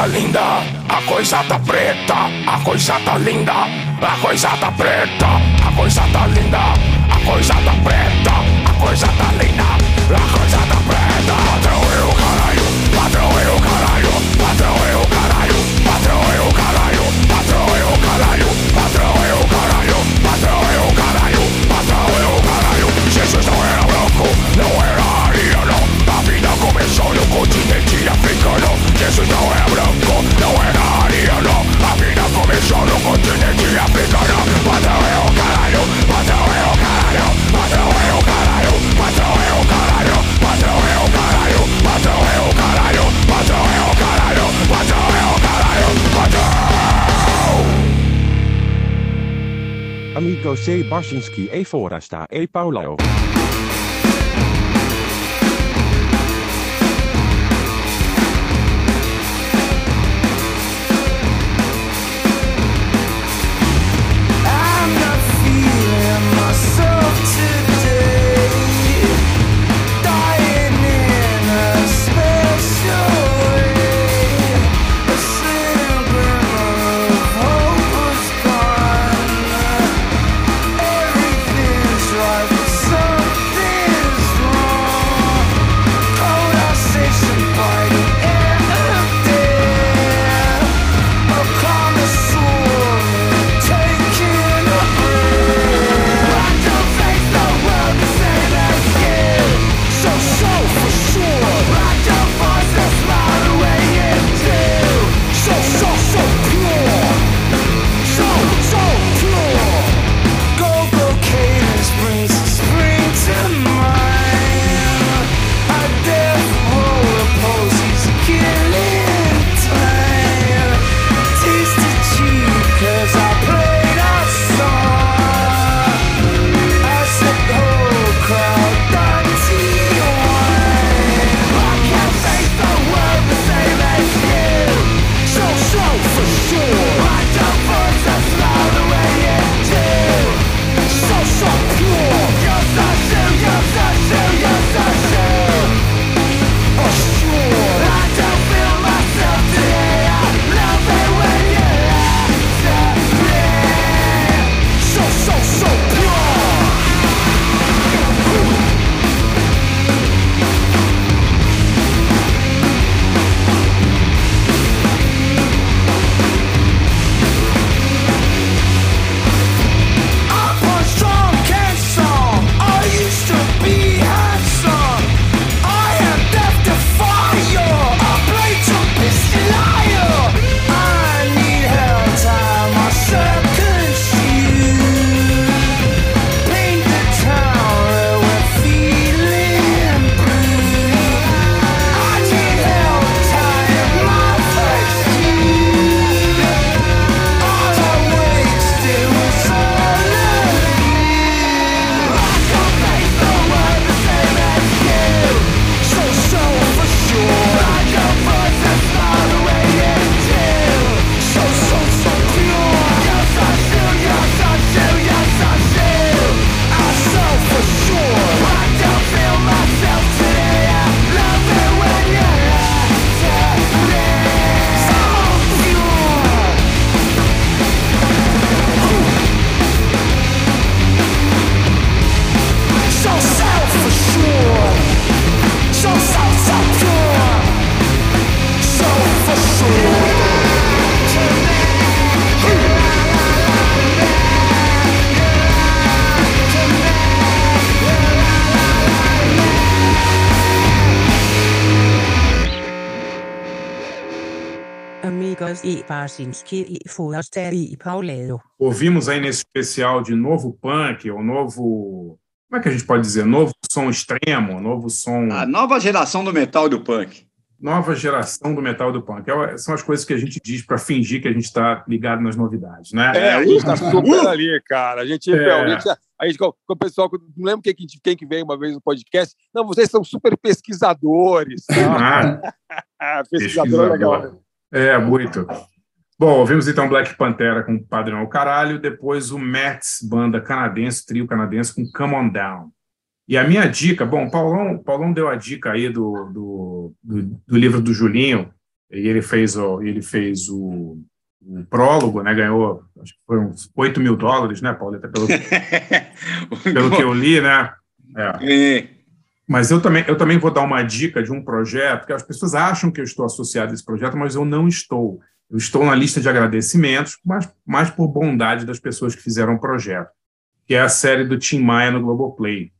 Tá linda, a coisa tá preta, a coisa tá linda, a coisa tá preta, a coisa tá linda, a coisa tá preta, a coisa tá linda, a coisa Não é branco, não é ariano A vida começou no. Continente africano Patrão é o caralho, patrão é o caralho Patrão é o caralho, patrão é o caralho Patrão é o caralho, patrão é o caralho Patrão é o caralho, patrão é o caralho Patrão Amigo, sei Barsinski e Forasta e Paulo Barsinski e Forrester e Paulero. Ouvimos aí nesse especial de novo punk, ou novo. Como é que a gente pode dizer? Novo som extremo, novo som. A nova geração do metal e do punk. Nova geração do metal e do punk. É- São as coisas que a gente diz para fingir que a gente está ligado nas novidades, né? É, a gente está super ali, cara. A gente, É. meu, a gente, com o pessoal, não lembro quem, que- quem que veio uma vez no podcast. Não, vocês são super pesquisadores. Ah, Pesquisador é legal. pesquisador. É, muito. Bom, ouvimos então Black Pantera com Padrão ao Caralho, depois o Mets, banda canadense, trio canadense com Come On Down. E a minha dica, bom, o Paulão, Paulão deu a dica aí do, do, do, do livro do Julinho, e ele fez o, ele fez o, o prólogo, né? Ganhou, acho que foram uns 8 mil dólares, né, Pauleta? Pelo, pelo que eu li, né? É. Mas eu também, eu também vou dar uma dica de um projeto que as pessoas acham que eu estou associado a esse projeto, mas eu não estou. Eu estou na lista de agradecimentos, mas mais por bondade das pessoas que fizeram o projeto, que é a série do Tim Maia no Globoplay.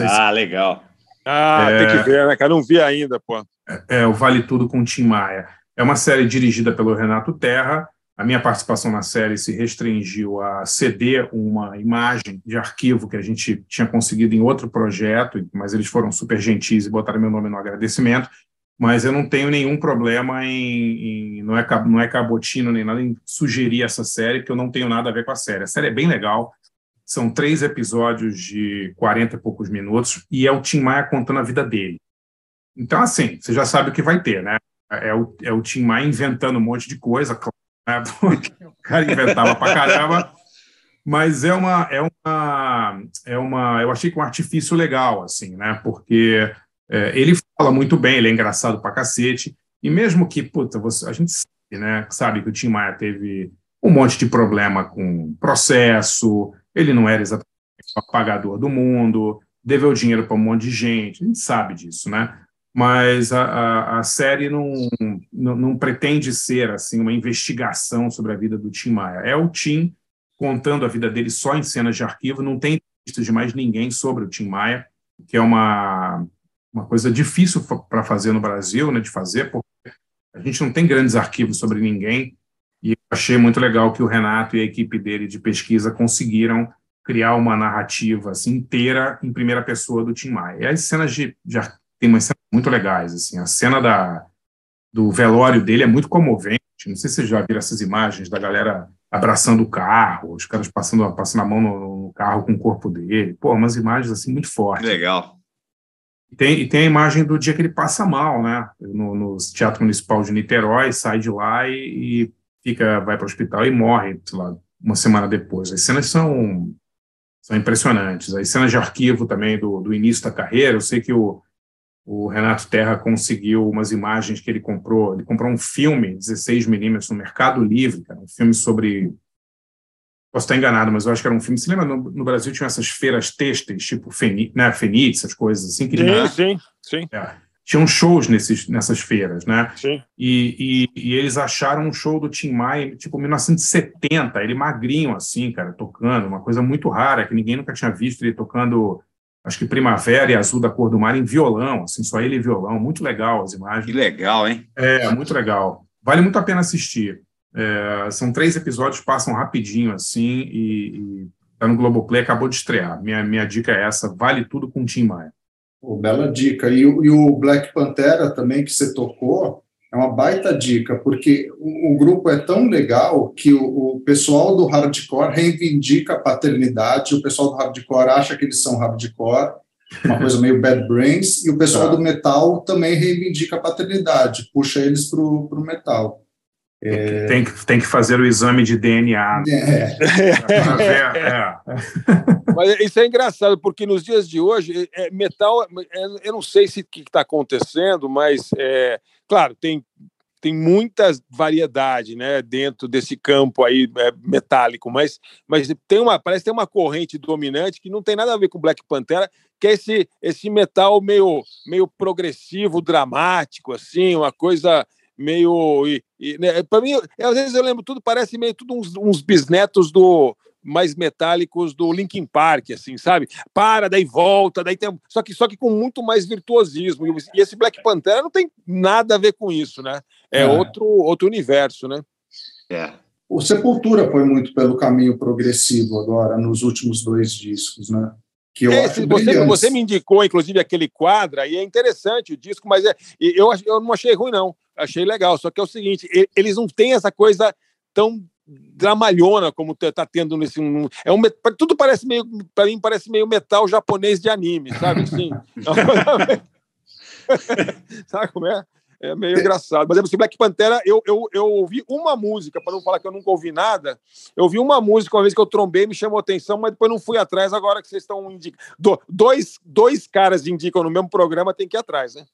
Ah, legal. Ah, É. tem que ver, né, cara? Não vi ainda, pô. é o Vale Tudo com Tim Maia. É uma série dirigida pelo Renato Terra. A minha participação na série se restringiu a ceder uma imagem de arquivo que a gente tinha conseguido em outro projeto, mas eles foram super gentis e botaram meu nome no agradecimento. Mas eu não tenho nenhum problema em, em- não, é, não é cabotino nem nada em sugerir essa série, porque eu não tenho nada a ver com a série. A série é bem legal. São três episódios de 40 e poucos minutos e é o Tim Maia contando a vida dele. Então, assim, você já sabe o que vai ter, né? É o, é o Tim Maia inventando um monte de coisa, claro, né? O cara inventava pra caramba, mas é uma, é uma, é uma, eu achei que um artifício legal, assim, né? Porque é, ele fala muito bem, ele é engraçado pra cacete, e mesmo que, puta, você, a gente sabe, né? Sabe que o Tim Maia teve um monte de problema com processo, ele não era exatamente o pagador do mundo, deveu dinheiro para um monte de gente, a gente sabe disso, né? Mas a, a, a série não, não, não pretende ser assim uma investigação sobre a vida do Tim Maia. É o Tim contando a vida dele só em cenas de arquivo, não tem entrevistas de mais ninguém sobre o Tim Maia, que é uma, uma coisa difícil para fazer no Brasil, né, de fazer, porque a gente não tem grandes arquivos sobre ninguém, e achei muito legal que o Renato e a equipe dele de pesquisa conseguiram criar uma narrativa assim, inteira em primeira pessoa do Tim Maia. E as cenas de, de tem umas cenas muito legais, assim, a cena da, do velório dele é muito comovente, não sei se vocês já viram essas imagens da galera abraçando o carro, os caras passando, passando a mão no, no carro com o corpo dele, pô, umas imagens assim muito fortes. Legal. E tem, e tem a imagem do dia que ele passa mal, né? No, no Teatro Municipal de Niterói, sai de lá e, e fica, vai para o hospital e morre, sei lá, uma semana depois. As cenas são, são impressionantes. As cenas de arquivo também do, do início da carreira, eu sei que o, o Renato Terra conseguiu umas imagens que ele comprou. Ele comprou um filme, 16mm, no Mercado Livre, cara, um filme sobre. Posso estar enganado, mas eu acho que era um filme. Você lembra? No, no Brasil tinha essas feiras têxteis, tipo Feni, né, essas coisas assim. Que Sim, sim, sim. É. Tinham shows nesses, nessas feiras, né? Sim. E, e, e eles acharam um show do Tim Maia, tipo, 1970, ele magrinho, assim, cara, tocando, uma coisa muito rara, que ninguém nunca tinha visto ele tocando, acho que Primavera e Azul da Cor do Mar em violão, assim, só ele e violão, muito legal as imagens. Que legal, hein? É, muito legal. Vale muito a pena assistir. É, são três episódios, passam rapidinho, assim, e, e tá no Globoplay, acabou de estrear. Minha, minha dica é essa, vale tudo com o Tim Maia. Pô, bela dica. E, o- e o Black Pantera também que você tocou é uma baita dica, porque o, o grupo é tão legal que o, o pessoal do hardcore reivindica a paternidade, o pessoal do hardcore acha que eles são hardcore, uma coisa meio bad brains, e o pessoal Tá. do metal também reivindica a paternidade, puxa eles para o metal. É, Tem, que, tem que fazer o exame de DNA. é, é. Mas isso é engraçado, porque nos dias de hoje, é, metal, é, eu não sei se o que está acontecendo, mas, é, claro, tem, tem muita variedade né, dentro desse campo aí é, metálico, mas, mas tem uma, parece que tem uma corrente dominante que não tem nada a ver com Black Pantera, que é esse, esse metal meio, meio progressivo, dramático, assim, uma coisa meio. E, e, né, para mim, às vezes eu lembro tudo, parece meio tudo uns, uns bisnetos do mais metálicos do Linkin Park, assim, sabe? Para, daí volta, daí tem. Só que, só que com muito mais virtuosismo. E e esse Black Pantera não tem nada a ver com isso, né? É, É. Outro, outro universo, né? É. O Sepultura foi muito pelo caminho progressivo agora, nos últimos dois discos, né? Que eu É, acho você, você me indicou, inclusive, aquele quadro, e é interessante o disco, mas é, e eu, eu não achei ruim, não. Achei legal. Só que é o seguinte: eles não têm essa coisa tão dramalhona como tá tá tendo nesse. É um, tudo parece meio. Para mim, parece meio metal japonês de anime, sabe? Assim. sabe como é? É meio engraçado. Mas esse Black Pantera, eu, eu, eu ouvi uma música, para não falar que eu nunca ouvi nada. Eu ouvi uma música uma vez que eu trombei, me chamou atenção, mas depois não fui atrás. Agora que vocês estão indicando. Dois, dois caras indicam no mesmo programa, tem que ir atrás, né?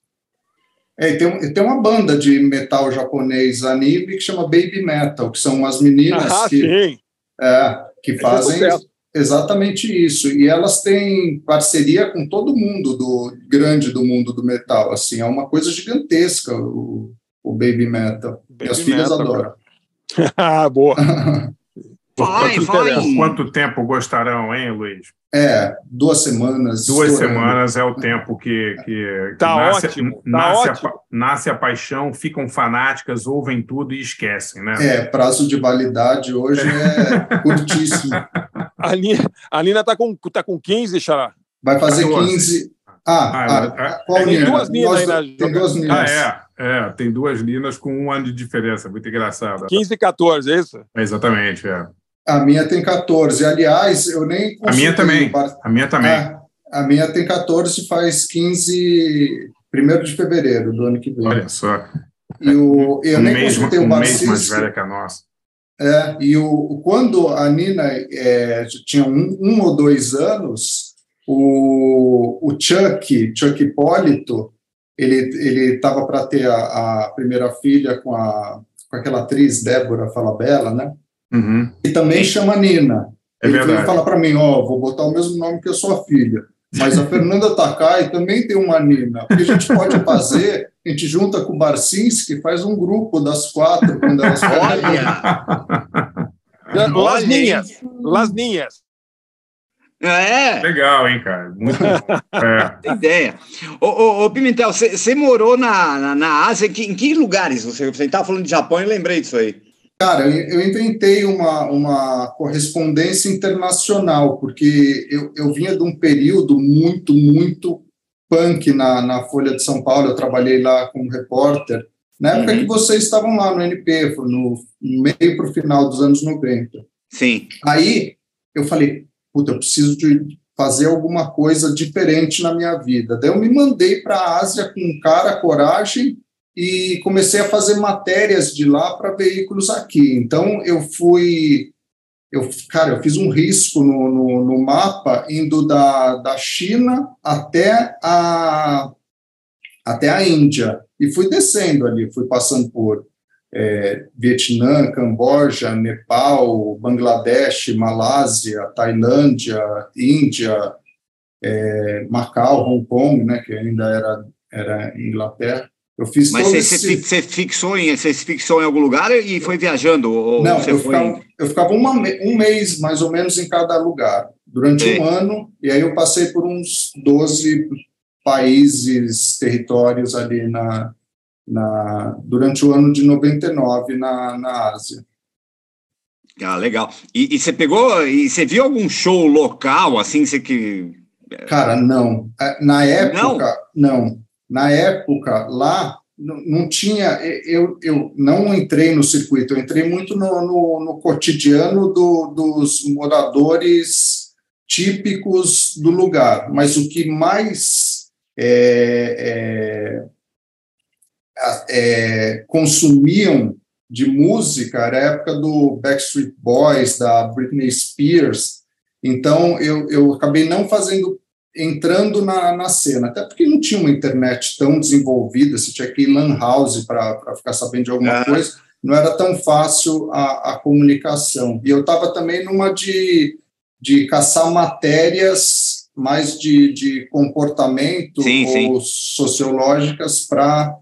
É, e tem, e tem uma banda de metal japonês anime que chama Baby Metal, que são umas meninas Ah, que, sim. é, que fazem sucesso. exatamente isso. E elas têm parceria com todo mundo do grande do mundo do metal. Assim, é uma coisa gigantesca o, o Baby Metal. Baby filhas Metal, adoram. ah, boa. Por Vai, quanto, vai. quanto tempo gostarão, hein, Luiz? É, duas semanas. Duas estourando. semanas é o tempo que, que, que Tá nasce, ótimo, tá nasce, ótimo. A, nasce a paixão, ficam fanáticas, ouvem tudo e esquecem, né? É, prazo de validade hoje é curtíssimo. A Nina, a Nina tá, com, tá com 15, Xará. Vai fazer 14. 15. Ah, Ah, ah, é- qual é- tem Nina? duas Ninas aí na Tem duas. Ninas. Ah, é. É, tem duas Ninas com um ano de diferença, muito engraçado. 15 e 14, é isso? É, exatamente, é. A minha tem 14. Aliás, eu nem A minha também. bar- A minha também. É, a minha tem 14, faz 15, 1 de fevereiro do ano que vem. Olha só. E o, eu um nem mês, consultei um o mês mais Barcisco. velha que a nossa. É, e o, quando a Nina é, tinha um, um ou dois anos, o, o Chuck, Chuck Hipólito, ele estava para ter a, a primeira filha com, a, com aquela atriz Débora Falabella, né? Uhum. E também chama Nina. É ele verdade. falar para mim, ó, vou botar o mesmo nome que a sua filha. Mas a Fernanda Takai também tem uma Nina. O que a gente pode fazer, a gente junta com o Barcinski, faz um grupo das quatro, quando elas Olha! Olha, Lasninhas. hein? Lasninhas. É, Legal, hein, cara? Muito. É. tem ideia. Ô, ô, ô, Pimentel, você morou na, na, na Ásia, que, em que lugares? Você estava falando de Japão e lembrei disso aí. Cara, eu inventei uma, uma correspondência internacional, porque eu, eu vinha de um período muito, muito punk na, na Folha de São Paulo. Eu trabalhei lá como repórter, na época Uhum. que vocês estavam lá no NP, no, no meio para o final dos anos 90. Sim. Aí eu falei, puta, eu preciso de fazer alguma coisa diferente na minha vida. Daí eu me mandei para a Ásia com cara, coragem e comecei a fazer matérias de lá para veículos aqui. Então eu fui, eu, cara, eu fiz um risco no, no, no mapa indo da, da China até a até a Índia e fui descendo ali, fui passando por é, Vietnã, Camboja, Nepal, Bangladesh, Malásia, Tailândia, Índia, é, Macau, Hong Kong, né, que ainda era era Inglaterra. Eu fiz Mas você, esse... você, fi- você fixou em, você se fixou em algum lugar e foi viajando? Ou Não, eu foi... ficava, eu ficava uma um mês, mais ou menos, em cada lugar, durante Sim. um ano, e aí eu passei por uns 12 países, territórios ali na, na, durante o ano de 99 na, na Ásia. Ah, legal. E, e você pegou, e você viu algum show local, assim, você que... Cara, não. É, Na época, não. Na época, lá, não, tinha. Eu, eu não entrei no circuito, eu entrei muito no, no, no cotidiano do, dos moradores típicos do lugar. Mas o que mais é, é, é, consumiam de música era a época do Backstreet Boys, da Britney Spears. Então, eu, eu acabei não fazendo, entrando na, na cena, até porque não tinha uma internet tão desenvolvida, você tinha que ir lan house para ficar sabendo de alguma Ah. coisa, não era tão fácil a, a comunicação. E eu estava também numa de, de caçar matérias mais de, de comportamento Sim, ou sim. sociológicas para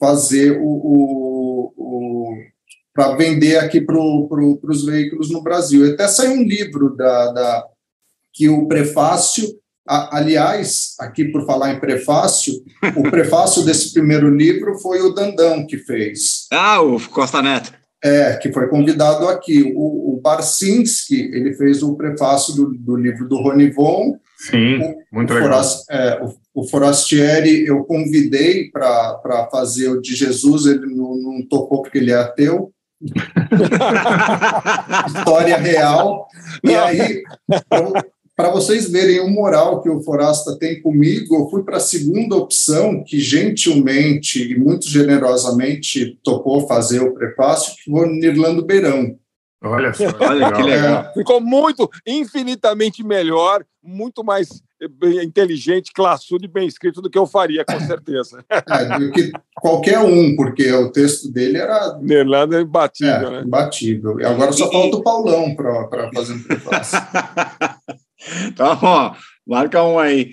fazer o, o, o para vender aqui para pro, os veículos no Brasil. Até saiu um livro da, da que o prefácio, a, aliás, aqui por falar em prefácio, o prefácio desse primeiro livro foi o Dandão que fez. Ah, o Costa Neto. É, que foi convidado aqui. O, o Barsinski, ele fez o prefácio do, do livro do Ronivon. Sim, o, muito o legal. É, o, o Forastieri eu convidei para fazer o de Jesus, ele não, não topou porque ele é ateu. História real. E aí, para vocês verem o moral que o Forasta tem comigo, eu fui para a segunda opção, que gentilmente e muito generosamente topou fazer o prefácio, que foi o Nirlando Beirão. Olha só. Olha que legal. Ficou muito, infinitamente melhor, muito mais eh, inteligente, classudo e bem escrito do que eu faria, com certeza. É, do que qualquer um, porque o texto dele era Nerlando é imbatível, é, né? imbatível. E agora só falta o Paulão para fazer um prefácio. Então, ó, marca um aí.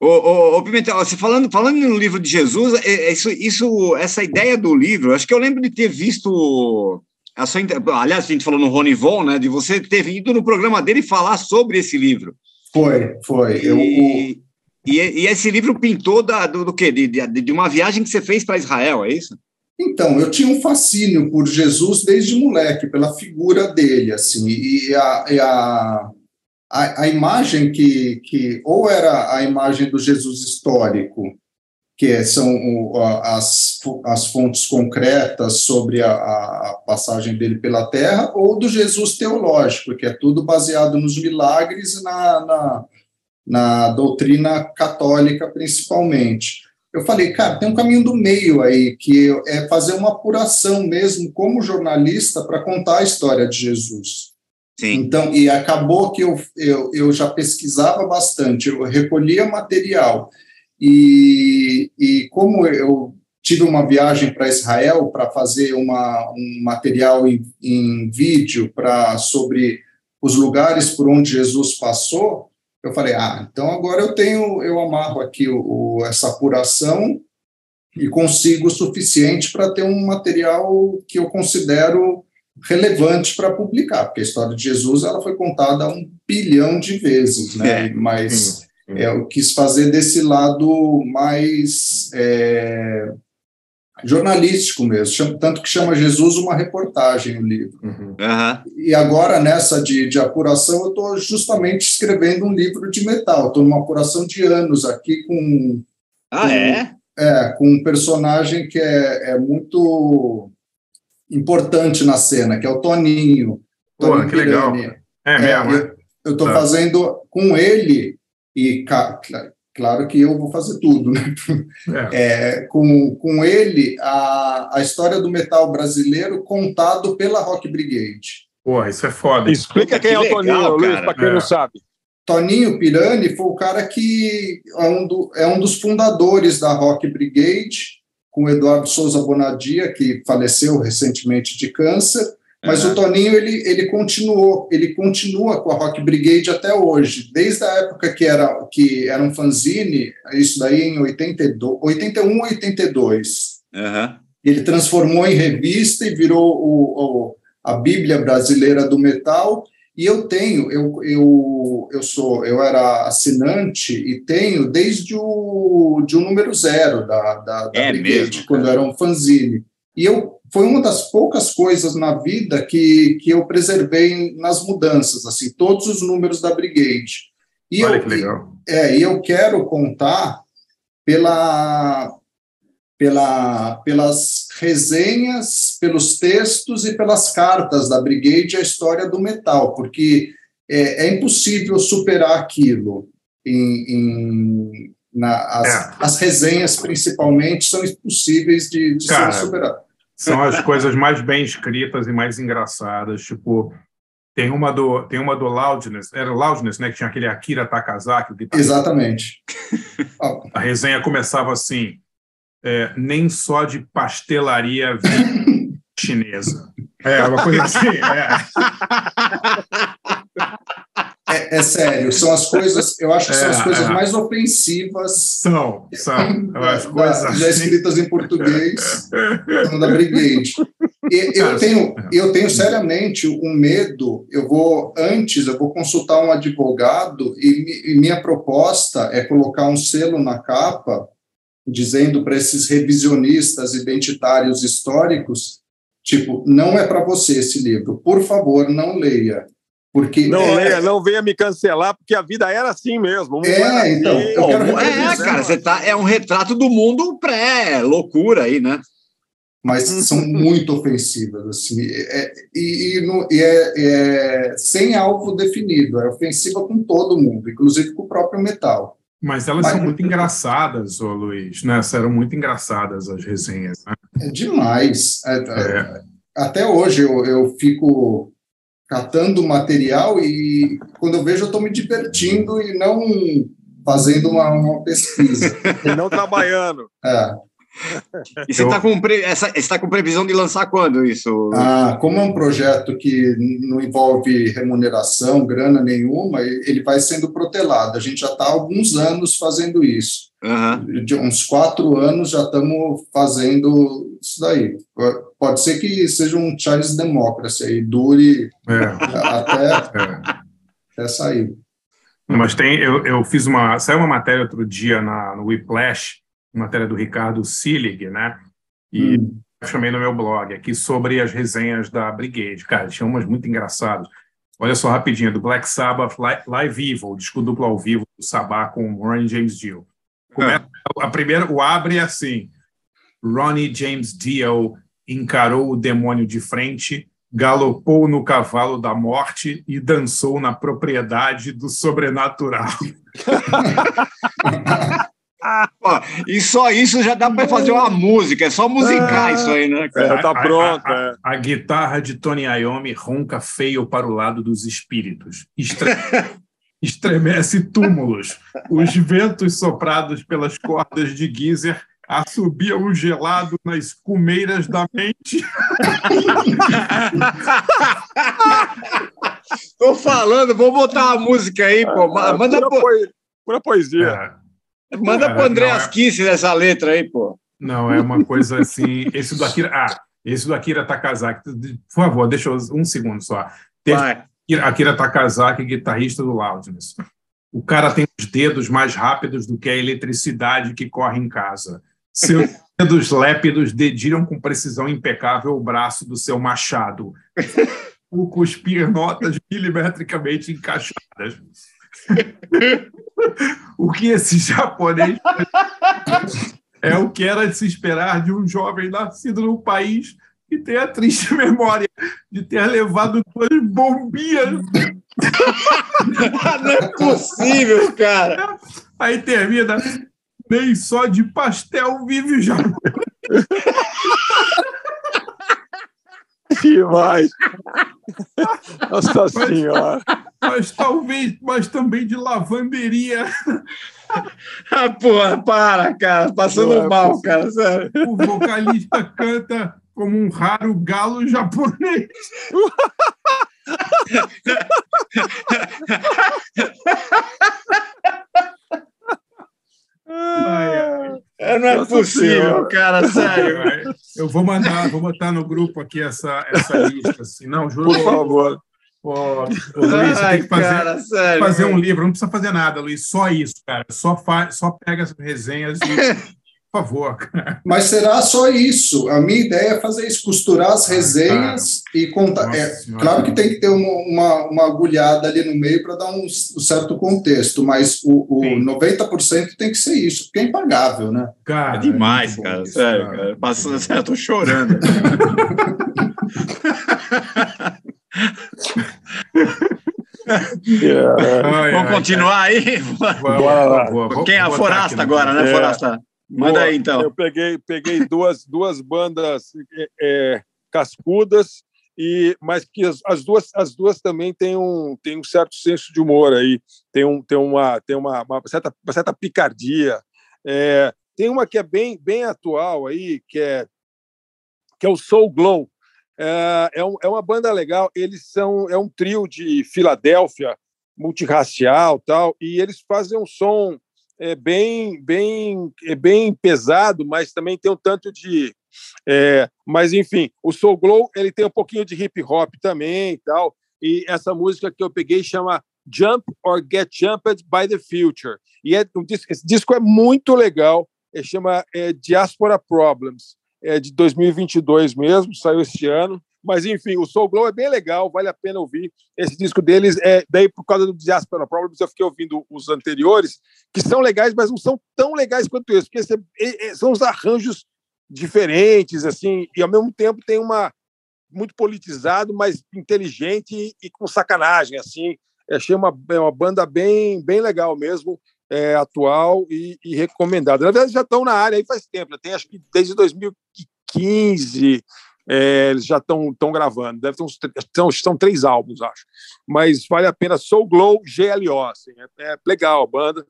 Ô, ô, ô, Pimentel, você falando, falando no livro de Jesus, é- é isso, isso, essa ideia do livro, acho que eu lembro de ter visto. A sua, aliás, a gente falou no Ronivon, né? De você ter ido no programa dele falar sobre esse livro. Foi, foi. Eu, o- E, e, e esse livro pintou da, do, do quê? De, de, de uma viagem que você fez para Israel, é isso? Então, eu tinha um fascínio por Jesus desde moleque, pela figura dele, assim, e a, e a, a, a imagem que, que, ou era a imagem do Jesus histórico, que são as, as fontes concretas sobre a, a a passagem dele pela Terra, ou do Jesus teológico, que é tudo baseado nos milagres e na, na, na doutrina católica, principalmente eu falei, cara, tem um caminho do meio aí, que é fazer uma apuração mesmo como jornalista para contar a história de Jesus. Sim. Então, e acabou que eu, eu, eu já pesquisava bastante, eu recolhia material, e, e como eu tive uma viagem para Israel para fazer uma, um material em, em vídeo pra, sobre os lugares por onde Jesus passou, eu falei, ah, então agora eu tenho, eu amarro aqui o, o- essa apuração e consigo o suficiente para ter um material que eu considero relevante para publicar, porque a história de Jesus ela foi contada um bilhão de vezes, né? É, Mas sim, sim. é, eu quis fazer desse lado mais é, jornalístico mesmo, chama- tanto que chama Jesus uma reportagem o livro. Uhum. Aham. E agora, nessa de, de apuração, eu estou justamente escrevendo um livro de metal. Estou numa apuração de anos aqui com, Ah, é? é, com um personagem que é, é muito importante na cena, que é o Toninho. Toninho que legal. Pirani. É mesmo, né? Eu estou Tá. fazendo com ele, e claro que eu vou fazer tudo, né? É. É, com, com ele a, a história do metal brasileiro contado pela Rock Brigade. Porra, isso é foda. Explica quem é o legal, Toninho, Luiz, cara. para quem É. não sabe. Toninho Pirani foi o cara que é um, do- é um dos fundadores da Rock Brigade, com o Eduardo Souza Bonadia, que faleceu recentemente de câncer, mas Aham. o Toninho ele, ele continuou, ele continua com a Rock Brigade até hoje, desde a época que era que era um fanzine, isso daí em 82, 81, 82. Aham. Ele transformou em revista e virou o, o- a Bíblia brasileira do metal. E eu tenho, eu, eu, eu sou, eu era assinante e tenho desde o de o número zero da, da, da É Brigade, mesmo, quando era um fanzine. E eu foi uma das poucas coisas na vida que, que eu preservei nas mudanças, assim, todos os números da Brigade. E Olha eu, que legal. é, e eu quero contar pela, pela, pelas resenhas, pelos textos e pelas cartas da Brigade a história do metal, porque é, é impossível superar aquilo. Em, em- na- as, É. as resenhas, principalmente, são impossíveis de, de Cara, serem superadas. São as coisas mais bem escritas e mais engraçadas. Tipo, tem uma do, tem uma do Loudness, era Loudness, né? Que tinha aquele Akira Takazaki. Exatamente. A resenha começava assim: é, nem só de pastelaria chinesa. É, uma coisa assim. É. É, é sério, são as coisas, eu acho que são as É, coisas é. mais ofensivas São, são. As da- coisas já assim. escritas em português da Brigade. E- Eu tenho, eu tenho seriamente um medo. Eu vou antes, eu vou consultar um advogado e, e minha proposta é colocar um selo na capa dizendo para esses revisionistas identitários históricos, tipo, não é para você esse livro. Por favor, não leia, porque Não, é, leia, não venha me cancelar, porque a vida era assim mesmo. É, era então, assim. eu quero é, representar. cara, você tá, é um retrato do mundo pré-loucura aí, né? mas são muito ofensivas assim é- e, e não- e é, é sem alvo definido é ofensiva com todo mundo inclusive com o próprio metal Mas elas Mas- são muito engraçadas, ô Luiz, né? Eram muito engraçadas as resenhas, né? é demais É, É. até hoje eu, eu fico catando material e quando eu vejo eu estou me divertindo e não fazendo uma, uma pesquisa E não trabalhando. É. E você Eu- está com, pre- tá com previsão de lançar quando isso? Ah, como é um projeto que não envolve remuneração, grana nenhuma, ele vai sendo protelado. A gente já está há alguns anos fazendo isso. Aham. De uns quatro anos já estamos fazendo isso daí. Pode ser que seja um Charles Democracy e dure É, até, é. até sair. Mas tem, eu, eu fiz uma, saiu uma matéria outro dia na, no Whiplash, matéria do Ricardo Sillig, né? E Hum. eu chamei no meu blog aqui sobre as resenhas da Brigade. Cara, tinha umas muito engraçadas. Olha só rapidinho, do Black Sabbath Li- Live Evil, disco duplo ao vivo do Sabá com Ronnie James Dio. Começa, a primeira, o abre é assim: Ronnie James Dio encarou o demônio de frente, galopou no cavalo da morte e dançou na propriedade do sobrenatural. E só isso já dá para fazer uma música, é só musicar isso aí, né, cara? É, tá pronto. A, é. a- a guitarra de Tony Iommi ronca feio para o lado dos espíritos. Estre- Estremece túmulos. Os ventos soprados pelas cordas de Geezer assobiam o gelado nas cumeiras da mente. Tô falando, vou botar uma música aí, pô. Ma- Manda, pura, poe- pura poesia. É, manda pro Cara, Andreas não, é- essa letra aí, pô. Não, é uma coisa assim. Esse do Akira. Ah, esse do Akira Takazaki. Por favor, deixa eu, um segundo só. Tem- Vai. Akira- Akira Takazaki, guitarrista do Loudness. O cara tem os dedos mais rápidos do que a eletricidade que corre em casa. Seus dedos lépidos dedilham com precisão impecável o braço do seu machado. O cuspir notas milimetricamente encaixadas. O que esse japonês é o que era de se esperar de um jovem nascido no país que tem a triste memória de ter levado duas bombinhas. Não é possível, cara. Aí termina. Nem só de pastel vive o japonês. Demais. Nossa Senhora. Mas talvez, mas também de lavanderia. Ah, porra, para, cara. Passando Não é mal, possível. cara, sério. O vocalista canta como um raro galo japonês. Ai, ai. É, Não é Nossa possível, Senhora. cara, sério. Eu vou mandar, vou botar no grupo aqui essa, essa lista. Assim. Não, juro. Por favor. Ô, ô, Luiz, você Ai, tem que fazer, cara, sério. fazer um livro, não precisa fazer nada, Luiz, só isso, cara. Só, faz, só pega as resenhas e. Por favor, cara. Mas será só isso. A minha ideia é fazer isso, costurar as resenhas e contar. É, claro que tem que ter uma, uma, uma agulhada ali no meio para dar um, um certo contexto, mas o, o Sim. 90% tem que ser isso, porque é impagável, né? Cara, É demais, bom cara, isso, sério, cara. Passando, sério, eu tô chorando. É. Ai, Vamos continuar aí? Vamos, Quem é a Forasta agora, né, É. Forasta? Manda Boa. aí, então. Eu peguei, peguei duas, duas bandas é, é, cascudas, e, mas que as, as, duas, as duas também têm um, têm um certo senso de humor aí, tem, um, tem, uma, tem uma, uma, certa, uma certa picardia. É, tem uma que é bem, bem atual aí, que é, que é o Soul Glow. É, é, um, é uma banda legal, eles são é um trio de Filadélfia, multirracial tal, e eles fazem um som é bem bem é bem pesado, mas também tem um tanto de, É, mas, enfim, o Soul Glow ele tem um pouquinho de hip hop também e tal. E essa música que eu peguei chama Jump or Get Jumped by the Future. E é, esse disco é muito legal, é, chama é, Diaspora Problems, é de 2022 mesmo, saiu este ano. Mas, enfim, o Soul Glow é bem legal, vale a pena ouvir. Esse disco deles, é, daí por causa do Diaspora Problems, eu fiquei ouvindo os anteriores, que são legais, mas não são tão legais quanto esse, porque é- é- é- são os arranjos diferentes, assim, e ao mesmo tempo tem uma muito politizado, mas inteligente e, com sacanagem, assim. Achei uma, é uma banda bem, bem legal mesmo, é, atual e, e recomendada. Na verdade, já estão na área aí faz tempo, já tem acho que desde 2015 é, eles já estão gravando. Deve ter uns, são, são três álbuns, acho. Mas vale a pena. Soul Glow GLO. Assim, é, é legal banda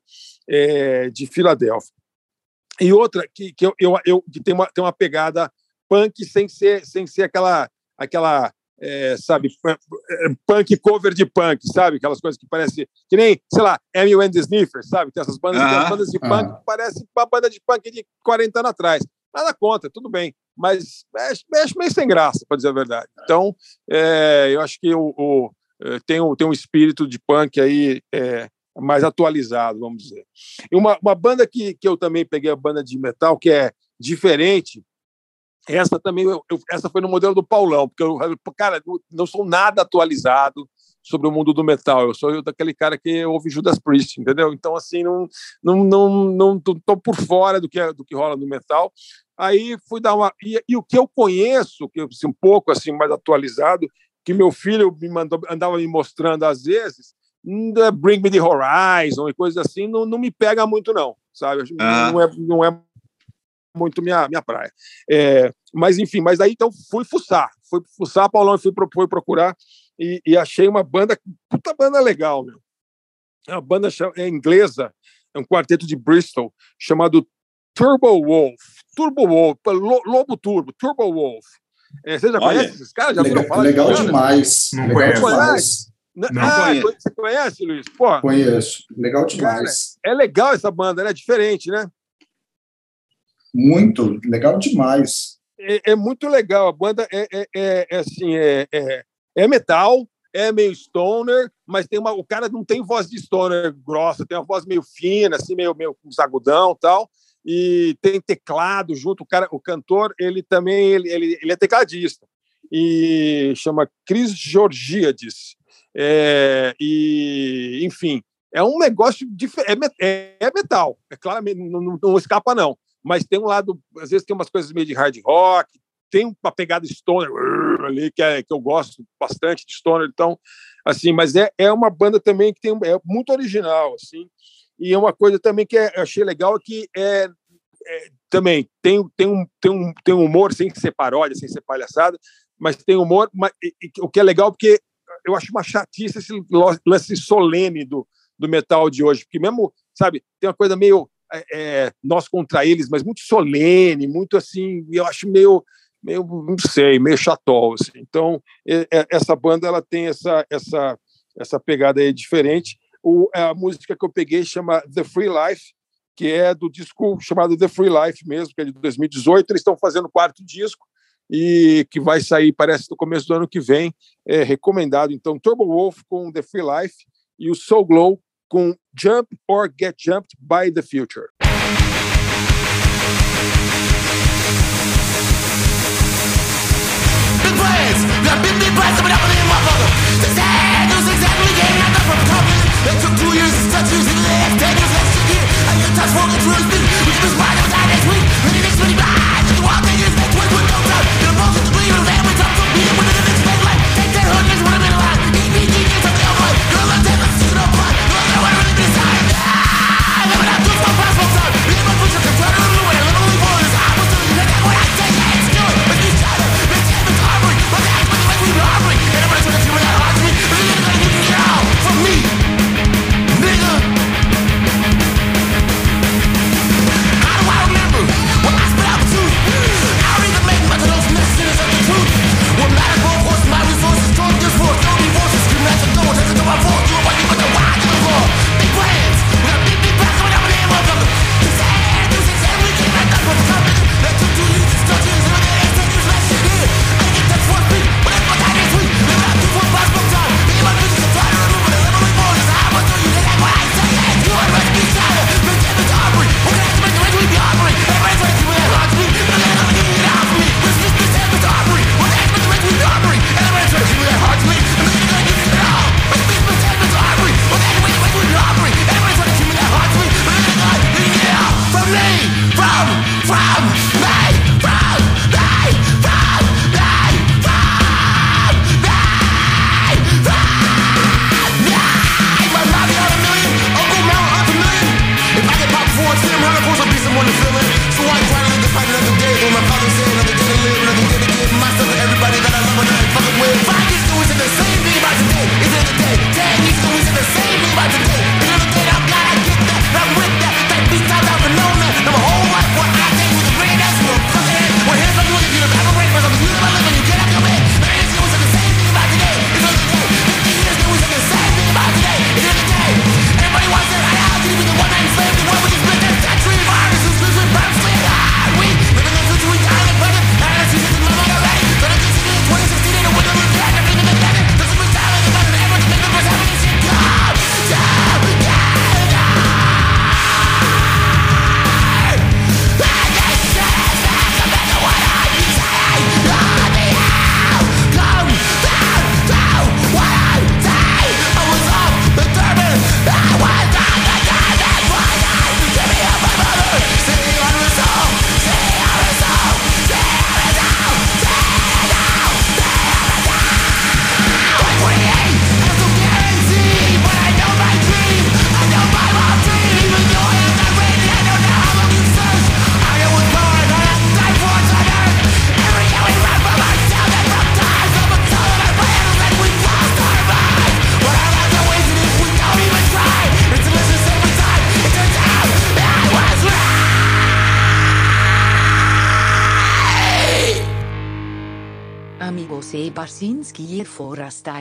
é, de Filadélfia. E outra que, que, eu, eu, eu- que tem, uma, tem uma pegada punk sem ser, sem ser aquela, aquela é, sabe, pu- é, punk cover de punk, sabe? Aquelas coisas que parece que nem, sei lá, Amy and the Sniffers, sabe? Tem essas bandas, tem as Ah, bandas de punk ah. que parecem uma banda de punk de 40 anos atrás. Nada contra, tudo bem, mas acho, acho meio sem graça, para dizer a verdade. Então, é, eu acho que o, o, eh, tem, um, tem um espírito de punk aí é, mais atualizado, vamos dizer. E uma, uma banda que, que eu também peguei, a banda de metal, que é diferente, essa também, eu- essa foi no modelo do Paulão, porque eu, cara, não sou nada atualizado sobre o mundo do metal. Eu sou daquele cara que ouve Judas Priest, entendeu? Então, assim, não, não, não, não tô, tô por fora do que, é- do que rola no metal. Aí fui dar uma. E, e o que eu conheço, que assim, um pouco assim mais atualizado, que meu filho me mandou, andava me mostrando às vezes, hum, é Bring Me the Horizon e coisas assim, não, não me pega muito, não, sabe? Ah. Não, é, não é muito minha, minha praia. É, mas, enfim, mas aí então fui fuçar, fui fuçar, Paulão, e fui, fui procurar e, e achei uma banda, puta banda legal, meu. É uma banda é inglesa, é um quarteto de Bristol, chamado Turbo Wolf. Turbo Wolf, Lo- Lobo Turbo, Turbo Wolf. É, você já Olha, conhece esses caras? Já Legal, falar legal demais. Não legal conheço. Não ah, conheço. você conhece, Luiz? Pô, Conheço. Legal demais. é legal essa banda, né? Diferente, né? Muito. Legal demais. é, é muito legal. A banda é, é, é- é assim, é, é, metal, é meio stoner, mas tem uma, o cara não tem voz de stoner grossa, tem uma voz meio fina, assim, meio, meio com sagudão tal. E tem teclado junto. O, cara, o cantor, ele também ele, ele, ele é tecladista. E chama Chris Georgiades. É, e, enfim, é um negócio diferente. É, é, é metal, é claramente, não, não, não escapa, não mas tem um lado, às vezes tem umas coisas meio de hard rock, tem uma pegada stoner ali que, é, que eu gosto bastante de stoner, então, assim, mas é, é uma banda também que tem, é muito original, assim, e é uma coisa também que é, eu achei legal que é, é, também tem, tem, um, tem, um, tem um humor sem ser paródia, sem ser palhaçada, mas tem humor, mas, e- e o que é legal porque eu acho uma chatice esse lance solene do, do metal de hoje, porque mesmo, sabe, tem uma coisa meio é, é, nós contra eles, mas muito solene, muito assim, eu acho meio, meio não sei, meio chatol, assim. Então, é- essa banda ela tem essa essa essa pegada aí diferente. O, a música que eu peguei chama The Free Life, que é do disco chamado The Free Life mesmo, que é de 2018. Eles estão fazendo o quarto disco e que vai sair, parece, no começo do ano que vem. É recomendado. Então, Turbo Wolf com The Free Life e o Soul Glow com Jump or Get Jumped by the Future. i'm midnight blast coming the from. It took two years to touch you, and the last truth.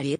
E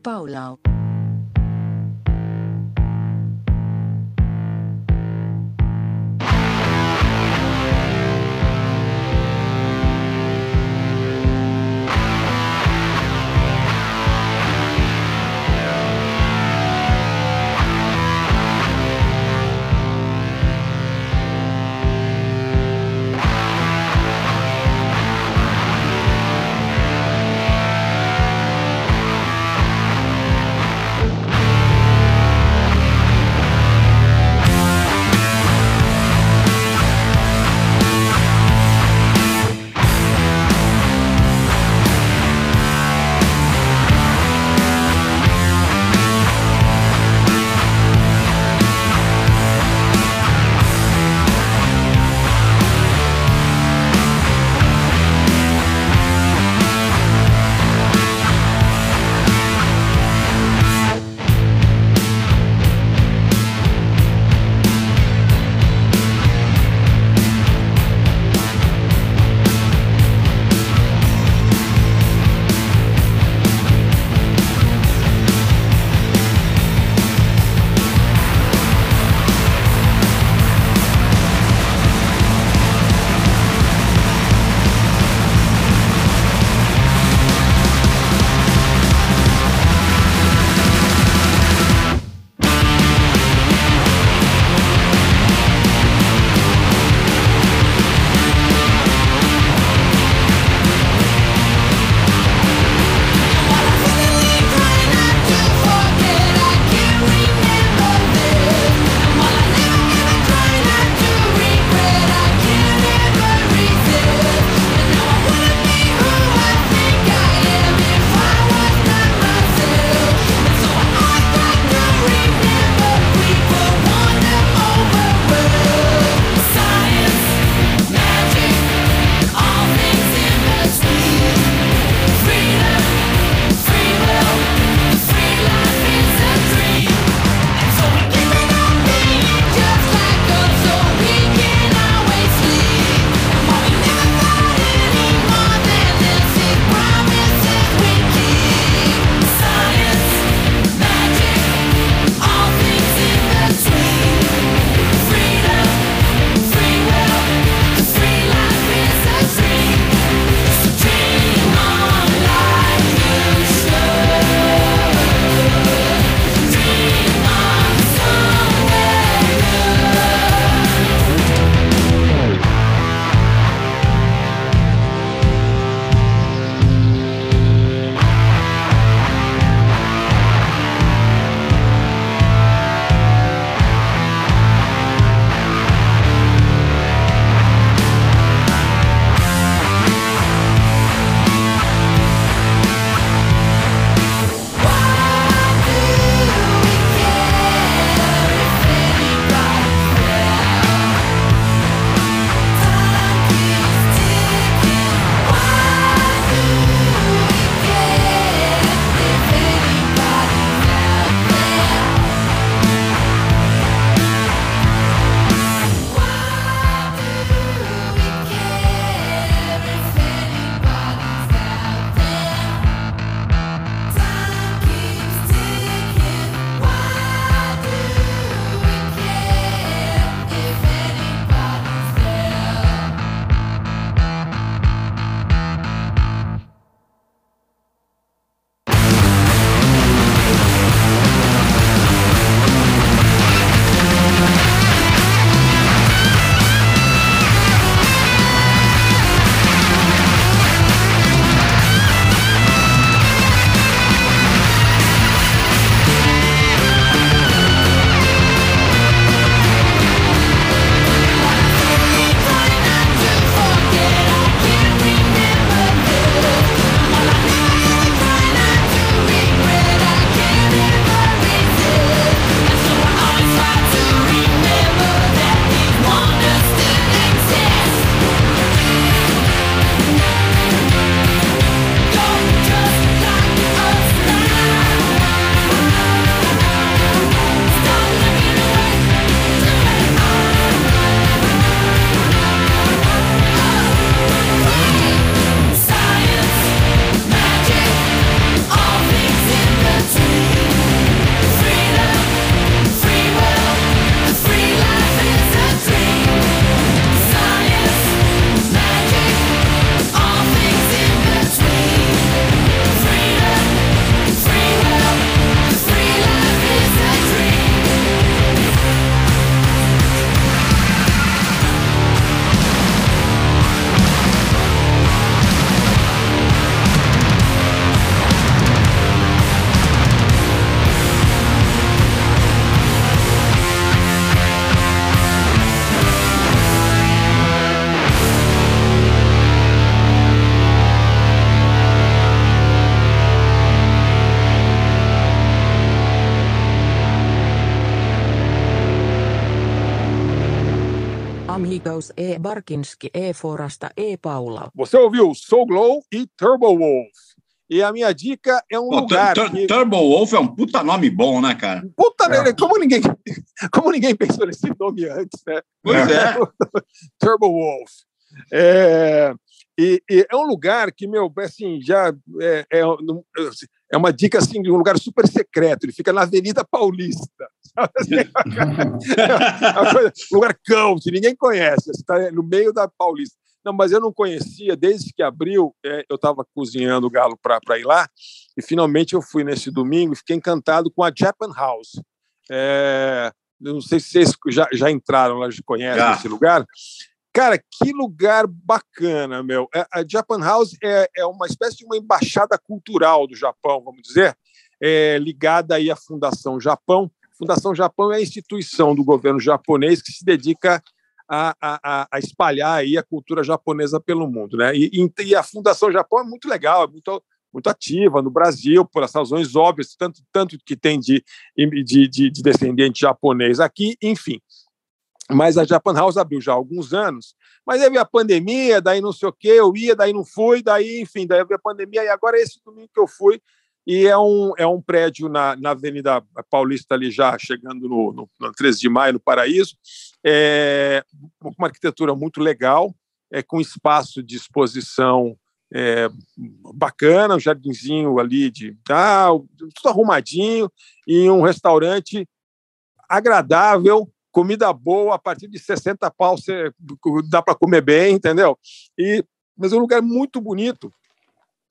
Barkinski E. Forasta E. Paula. Você ouviu Soul Glow e Turbo Wolf. E a minha dica é um Pô, lugar. Tur- que- Turbo Wolf é um puta nome bom, né, cara? Puta É. merda, como ninguém, como ninguém pensou nesse nome antes, né? Pois é. Turbo Wolf. É, e, e é um lugar que, meu, assim, já é, é, é uma dica assim, de um lugar super secreto. Ele fica na Avenida Paulista. assim? Coisa- lugar cult, ninguém conhece. Está no meio da Paulista. Não, mas eu não conhecia, desde que abriu, é, eu estava cozinhando o galo para ir lá, e finalmente eu fui nesse domingo e fiquei encantado com a Japan House. É, não sei se vocês já, já entraram lá, já conhecem Já. esse lugar. Cara, que lugar bacana, meu. É, A Japan House é, é uma espécie de uma embaixada cultural do Japão, vamos dizer, é, ligada aí à Fundação Japão. Fundação Japão é a instituição do governo japonês que se dedica a, a, a- espalhar aí a cultura japonesa pelo mundo, né? E, e- a Fundação Japão é muito legal, é muito muito ativa no Brasil por essas razões óbvias, tanto tanto que tem de, de, de, de descendente japonês aqui, enfim. Mas a Japan House abriu já há alguns anos, mas aí veio a pandemia, daí não sei o quê, eu ia, daí não fui, daí, enfim, daí veio a pandemia, e agora é esse domingo que eu fui, e é um, é um prédio na, na Avenida Paulista, ali já chegando no, no, no 13 de maio, no Paraíso, é uma arquitetura muito legal, é com espaço de exposição é, bacana, um jardinzinho ali de ah, tudo arrumadinho, e um restaurante agradável, comida boa, a partir de 60 pau você dá para comer bem, entendeu? E, mas é um lugar muito bonito.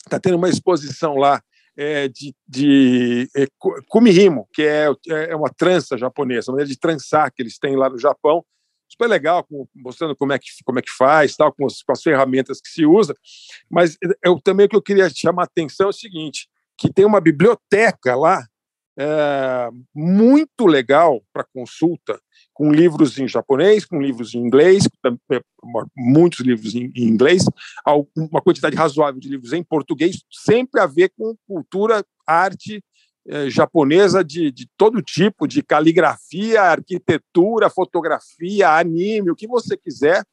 Está tendo uma exposição lá é, de, de é, ku- kumihimo, que é, é uma trança japonesa, uma maneira de trançar que eles têm lá no Japão. Super legal, com- mostrando como é que, como é que faz, tal, com, as, com as ferramentas que se usa. Mas eu, também o que eu queria chamar a atenção é o seguinte, que tem uma biblioteca lá é, muito legal para consulta, com livros em japonês, com livros em inglês, é, muitos livros em, em inglês, uma quantidade razoável de livros em português, sempre a ver com cultura, arte eh, japonesa de, de todo tipo, de caligrafia, arquitetura, fotografia, anime, o que você quiser.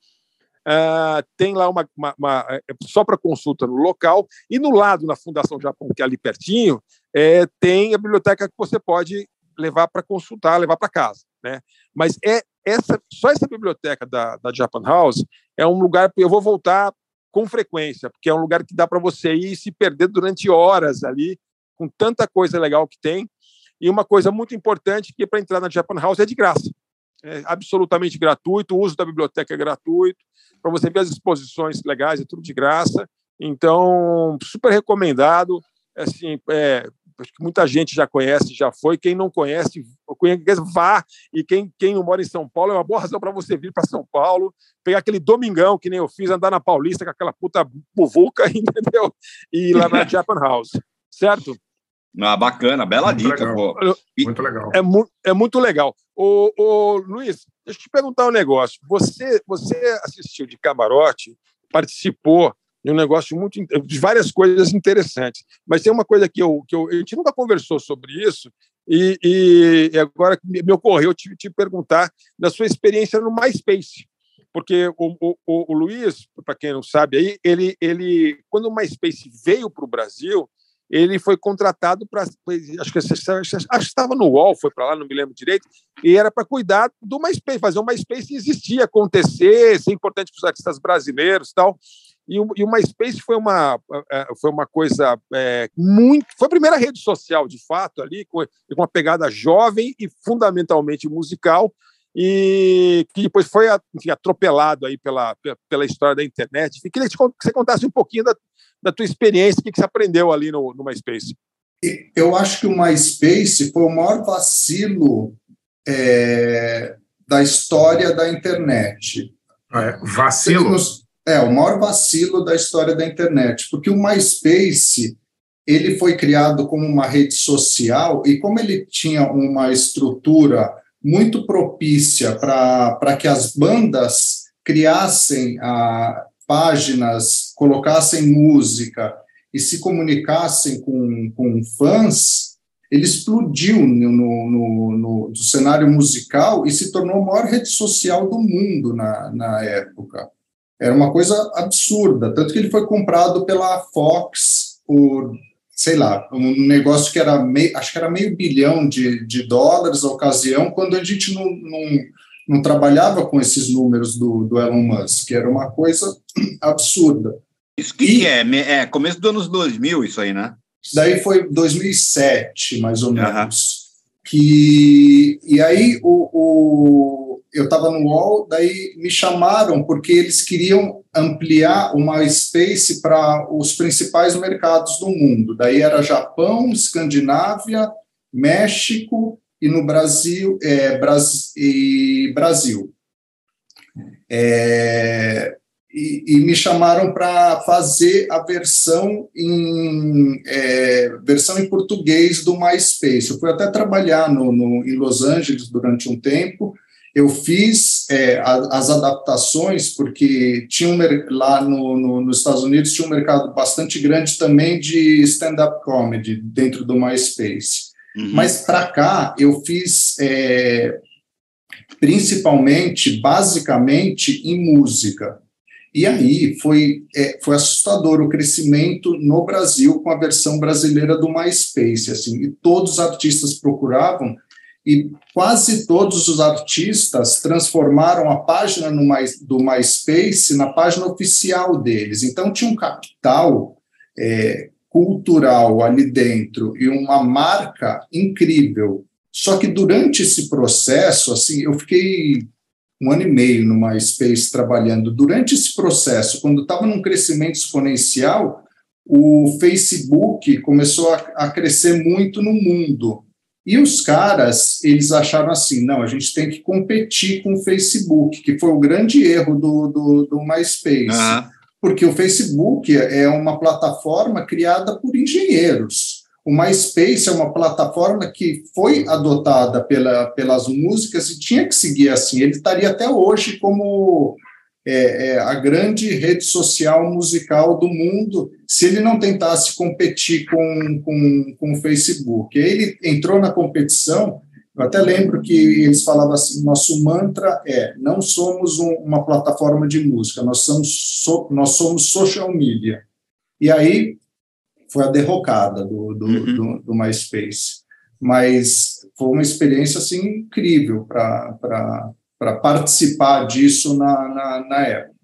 Ah, tem lá uma, uma- uma- só para consulta no local e no lado na Fundação Japão que é ali pertinho é, tem a biblioteca que você pode levar para consultar, levar para casa, né? Mas é essa só essa biblioteca da, da Japan House é um lugar eu vou voltar com frequência porque é um lugar que dá para você ir e se perder durante horas ali com tanta coisa legal que tem e uma coisa muito importante que para entrar na Japan House é de graça é absolutamente gratuito, o uso da biblioteca é gratuito, para você ver as exposições legais, é tudo de graça. Então, super recomendado. Assim, é, acho que muita gente já conhece, já foi. Quem não conhece, conhece, vá. E quem, quem não mora em São Paulo, é uma boa razão para você vir para São Paulo, pegar aquele domingão, que nem eu fiz, andar na Paulista com aquela puta buvuca, entendeu? E ir lá na Japan House, certo? Ah, bacana, bela Muito dica, legal. pô. Muito legal. É, mu é muito legal. Ô, ô, Luiz, deixa eu te perguntar um negócio. Você, você assistiu de camarote, participou um negócio muito de várias coisas interessantes. Mas tem uma coisa que eu, que eu a gente nunca conversou sobre isso e, e- agora me ocorreu te, te perguntar da sua experiência no MySpace. Porque o, o, o- o Luiz, para quem não sabe aí, ele, ele quando o MySpace veio para o Brasil, ele foi contratado para acho que acho que estava no UOL, foi para lá, não me lembro direito, e era para cuidar do MySpace, fazer o MySpace existir, acontecer, ser importante para os artistas brasileiros, e tal. E o, e o MySpace foi uma eh, foi uma coisa eh, muito, foi a primeira rede social de fato ali com, com uma pegada jovem e fundamentalmente musical e que depois foi enfim, atropelado aí pela, pela história da internet. Enfim, queria que você contasse um pouquinho da, da tua experiência, o que, que você aprendeu ali no, no MySpace. Eu acho que o MySpace foi o maior vacilo é, da história da internet. É, vacilo? É, o maior vacilo da história da internet, porque o MySpace ele foi criado como uma rede social e como ele tinha uma estrutura muito propícia para que as bandas criassem ah, páginas, colocassem música e se comunicassem com, com fãs, ele explodiu no, no, no, no, cenário musical e se tornou a maior rede social do mundo na, na época. Era uma coisa absurda, tanto que ele foi comprado pela Fox por, sei lá, um negócio que era meio, acho que era meio bilhão de, de dólares a ocasião, quando a gente não, não, não trabalhava com esses números do, do Elon Musk, que era uma coisa absurda. Isso que, que é? É começo dos anos 2000 isso aí, né? Daí foi 2007, mais ou menos. Que, e aí o, o- eu estava no UOL, daí me chamaram porque eles queriam ampliar o MySpace para os principais mercados do mundo. Daí era Japão, Escandinávia, México e no Brasil, é, Bras- e Brasil. É, e, e me chamaram para fazer a versão em é, versão em português do MySpace. Eu fui até trabalhar no, no- em Los Angeles durante um tempo. Eu fiz é, a- as adaptações porque tinha um lá no, no- nos Estados Unidos tinha um mercado bastante grande também de stand-up comedy dentro do MySpace. Mas para cá eu fiz é, principalmente, basicamente, em música. E aí foi, é, foi assustador o crescimento no Brasil com a versão brasileira do MySpace, assim, e todos os artistas procuravam, e quase todos os artistas transformaram a página My, do MySpace na página oficial deles. Então tinha um capital é, cultural ali dentro e uma marca incrível. Só que durante esse processo, assim, eu fiquei um ano e meio no MySpace trabalhando. Durante esse processo, quando estava num crescimento exponencial, o Facebook começou a, a crescer muito no mundo. E os caras, eles acharam assim, não, a gente tem que competir com o Facebook, que foi o grande erro do, do, do MySpace. Aham. Porque o Facebook é uma plataforma criada por engenheiros. O MySpace é uma plataforma que foi adotada pela, pelas músicas e tinha que seguir assim. Ele estaria até hoje como é, é, a grande rede social musical do mundo se ele não tentasse competir com, com, com o Facebook. Ele entrou na competição. Eu até lembro que eles falavam assim: nosso mantra é não somos um- uma plataforma de música, nós somos, so- nós somos social media. E aí foi a derrocada do, do, do, do MySpace. Mas foi uma experiência assim, incrível para participar disso na, na, na época.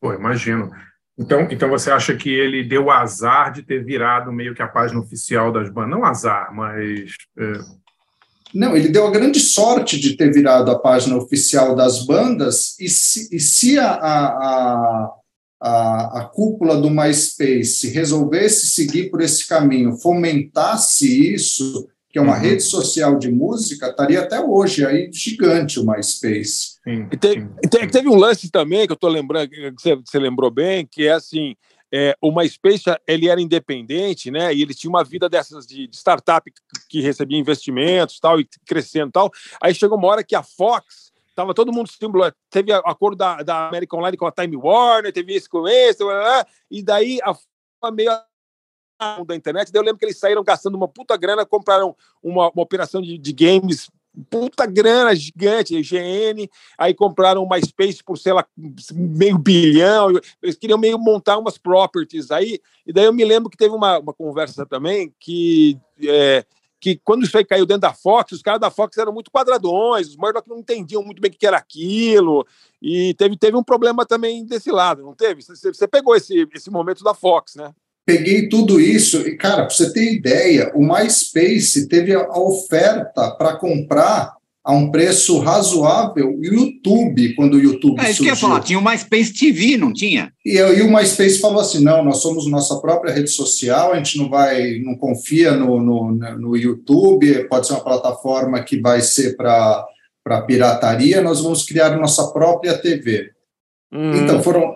Pô, imagino. Então, então você acha que ele deu azar de ter virado meio que a página oficial das bandas? Não azar, mas. é, Não, ele deu a grande sorte de ter virado a página oficial das bandas, e se, e se a, a, a, a, a cúpula do MySpace resolvesse seguir por esse caminho, fomentasse isso, que é uma rede social de música, estaria até hoje aí gigante o MySpace. E te- e te- teve um lance também que eu estou lembrando, que você, você lembrou bem, que é assim, é, o MySpace ele era independente, né? E ele tinha uma vida dessas de, de startup que, que recebia investimentos, tal, e crescendo, tal. Aí chegou uma hora que a Fox Tava todo mundo símbolo. Teve acordo da, da American Online com a Time Warner, teve esse com esse, blá, blá, blá, e daí a Fox meio da internet. Daí eu lembro que eles saíram gastando uma puta grana, compraram uma, uma operação de, de games, puta grana gigante, GN, aí compraram uma Space por, sei lá, meio bilhão. Eles queriam meio montar umas properties aí. E daí eu me lembro que teve uma, uma conversa também que. é, que quando isso aí caiu dentro da Fox, os caras da Fox eram muito quadradões, os Murdoch não entendiam muito bem o que era aquilo, e teve, teve um problema também desse lado, não teve? Você, você pegou esse, esse momento da Fox, né? Peguei tudo isso e, cara, para você ter ideia, o MySpace teve a oferta para comprar a um preço razoável o YouTube, quando o YouTube É isso que eu ia surgiu. falar, tinha o MySpace TV, não tinha? E, aí o MySpace falou assim: não, nós somos nossa própria rede social, a gente não vai, não confia no, no, no YouTube, pode ser uma plataforma que vai ser para pirataria, nós vamos criar nossa própria TV. Então, foram,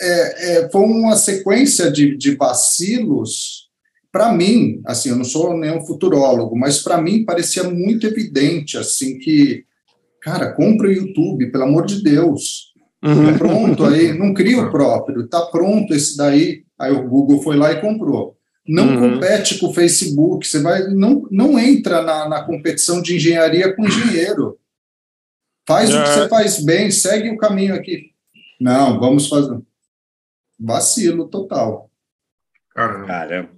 é, é, foi uma sequência de, de vacilos. Para mim, assim, eu não sou nenhum futurólogo, mas para mim parecia muito evidente, assim, que, cara, compra o YouTube, pelo amor de Deus. Tá pronto aí, não cria o próprio, tá pronto esse daí. Aí o Google foi lá e comprou. não Uhum. compete com o Facebook, você vai, não, não entra na, na competição de engenharia com engenheiro. Faz o que É. você faz bem, segue o caminho aqui. Não, vamos fazer. Vacilo total. Caramba.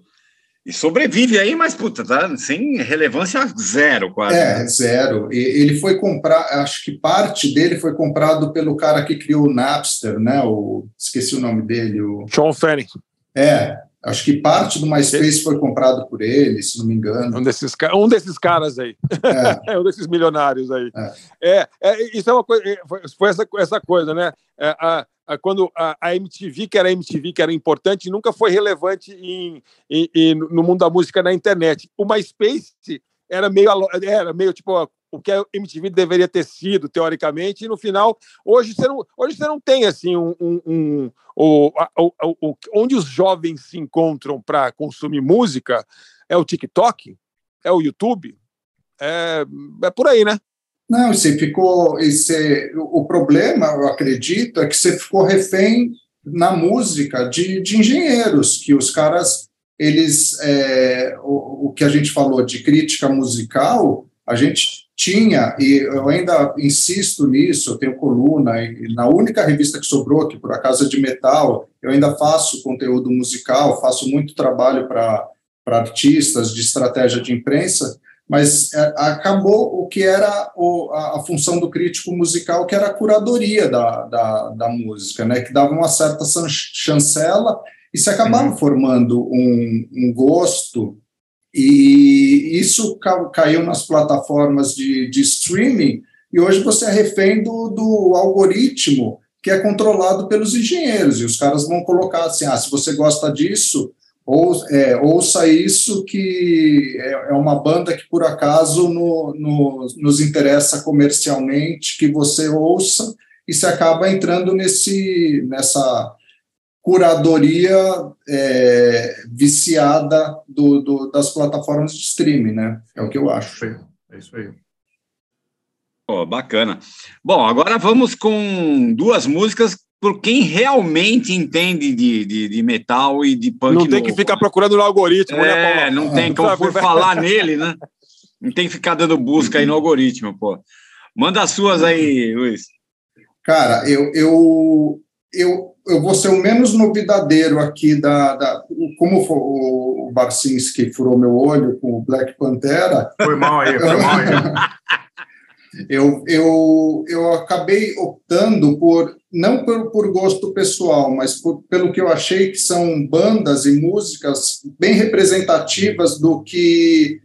E sobrevive aí, mas, puta, tá sem relevância zero, quase. É, né? zero. E ele foi comprar, acho que parte dele foi comprado pelo cara que criou o Napster, né? O, esqueci o nome dele. O, Sean Fanning. é, acho que parte do MySpace foi comprado por ele, se não me engano. Um desses, um desses caras aí. É. um desses milionários aí. É, é, isso é uma coisa. é, Foi, foi essa, essa coisa, né? É, a- quando a, a MTV, que era a MTV, que era importante, nunca foi relevante em, em- em- no mundo da música na internet. O MySpace era meio, era meio tipo o que a MTV deveria ter sido, teoricamente, e no final, hoje você não, hoje você não tem assim um. um, um- o, o- o- onde os jovens se encontram para consumir música é o TikTok, é o YouTube, é, é por aí, né? Não, você ficou. você- o problema, eu acredito, é que você ficou refém na música de, de engenheiros, que os caras, eles. é, o, o que a gente falou de crítica musical, a gente tinha, e eu ainda insisto nisso, eu tenho coluna, e na única revista que sobrou, que por acaso é de metal, eu ainda faço conteúdo musical, faço muito trabalho para artistas de estratégia de imprensa, mas é, acabou o que era o, a, a função do crítico musical, que era a curadoria da, da, da música, né, que dava uma certa chan- chancela e se acabava formando um, um gosto, e isso ca- caiu nas plataformas de, de streaming, e hoje você é refém do, do algoritmo que é controlado pelos engenheiros, e os caras vão colocar assim, ah, se você gosta disso, ou, é, ouça isso que é, é uma banda que por acaso no, no- nos interessa comercialmente que você ouça e se acaba entrando nesse nessa curadoria é, viciada do, do- das plataformas de streaming, né? É o que eu acho. É isso aí. Pô, bacana. Bom, agora vamos com duas músicas por quem realmente entende de, de, de metal e de punk. Não tem que novo. ficar procurando no algoritmo, né, É, Paulo? não tem como for falar nele, né? Não tem que ficar dando busca aí no algoritmo, pô. Manda as suas aí, Luiz. Cara, eu, eu, eu, eu vou ser o menos novidadeiro aqui da. da como foi o, o Barcinski furou meu olho com o Black Pantera. Foi mal aí, foi mal aí. eu, eu, eu acabei optando por, não por, por gosto pessoal, mas por, pelo que eu achei que são bandas e músicas bem representativas do que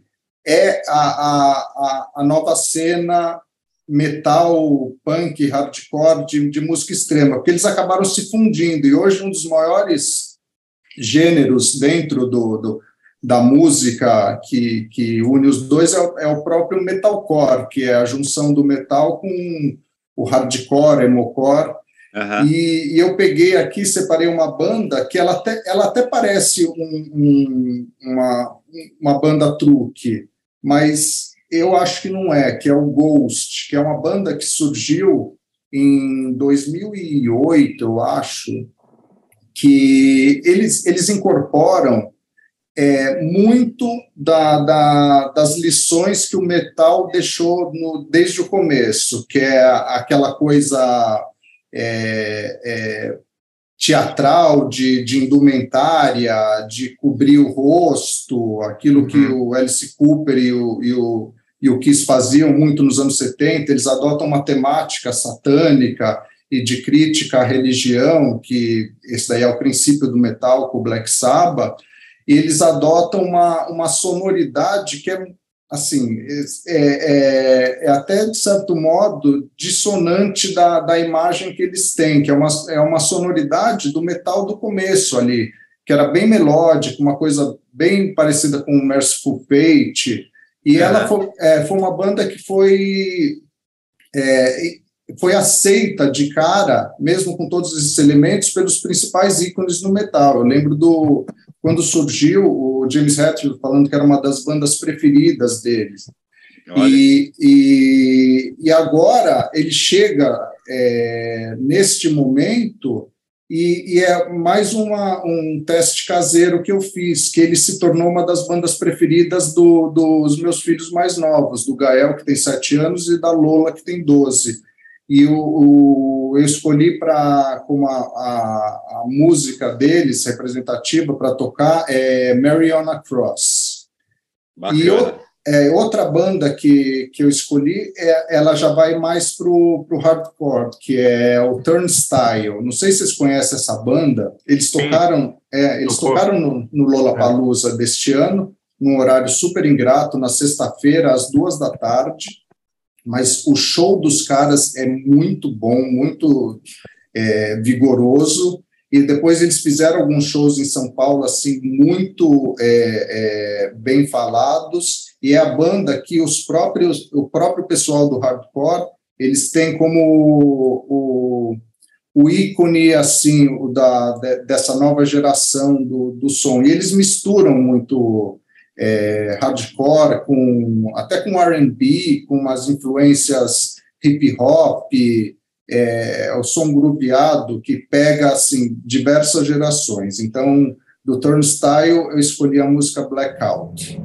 é a, a, a, a nova cena metal, punk, hardcore de, de música extrema, porque eles acabaram se fundindo, e hoje um dos maiores gêneros dentro do, do da música que, que une os dois é, o- é o próprio metalcore, que é a junção do metal com o hardcore, emocore. E, e eu peguei aqui, separei uma banda que ela até, ela até parece um- um- uma, uma banda truque, mas eu acho que não é, que é o Ghost, que é uma banda que surgiu em 2008, eu acho, que eles, eles incorporam é, muito da, da- das lições que o metal deixou no- desde o começo, que é aquela coisa é, é, teatral de, de indumentária, de cobrir o rosto, aquilo que o Alice Cooper e o, e o, e o Kiss faziam muito nos anos 70, eles adotam uma temática satânica e de crítica à religião, que esse daí é o princípio do metal com o Black Sabbath, eles adotam uma, uma sonoridade que é assim é, é, é até de certo modo dissonante da, da imagem que eles têm, que é uma, é uma sonoridade do metal do começo ali, que era bem melódica, uma coisa bem parecida com o Merciful Fate, e ela foi, é, foi uma banda que foi é, foi aceita de cara, mesmo com todos esses elementos, pelos principais ícones no metal. Eu lembro do quando surgiu o James Hetfield falando que era uma das bandas preferidas deles. E, e, e agora ele chega é, neste momento E, e é mais uma, um teste caseiro que eu fiz, que ele se tornou uma das bandas preferidas do, dos meus filhos mais novos, do Gael, que tem sete anos, e da Lola, que tem 12. E o, o eu escolhi para como a, a, a, música deles, representativa para tocar, é Mariana Cross. Bacana. E eu, é, outra banda que, que eu escolhi, é, ela já vai mais para o hardcore, que é o Turnstile. Não sei se vocês conhecem essa banda. Eles tocaram, é, eles tocaram no, no Lollapalooza é. deste ano, num horário super ingrato, na sexta-feira, às duas da tarde. Mas o show dos caras é muito bom, muito é, vigoroso. E depois eles fizeram alguns shows em São Paulo assim muito é, é, bem falados. E é a banda que os próprios o próprio pessoal do hardcore eles têm como o, o ícone assim o da dessa nova geração do, do som. E eles misturam muito é, hardcore com até com R&B com umas influências hip hop é, o som grupeado que pega assim diversas gerações. Então, do Turnstile eu escolhi a música Blackout.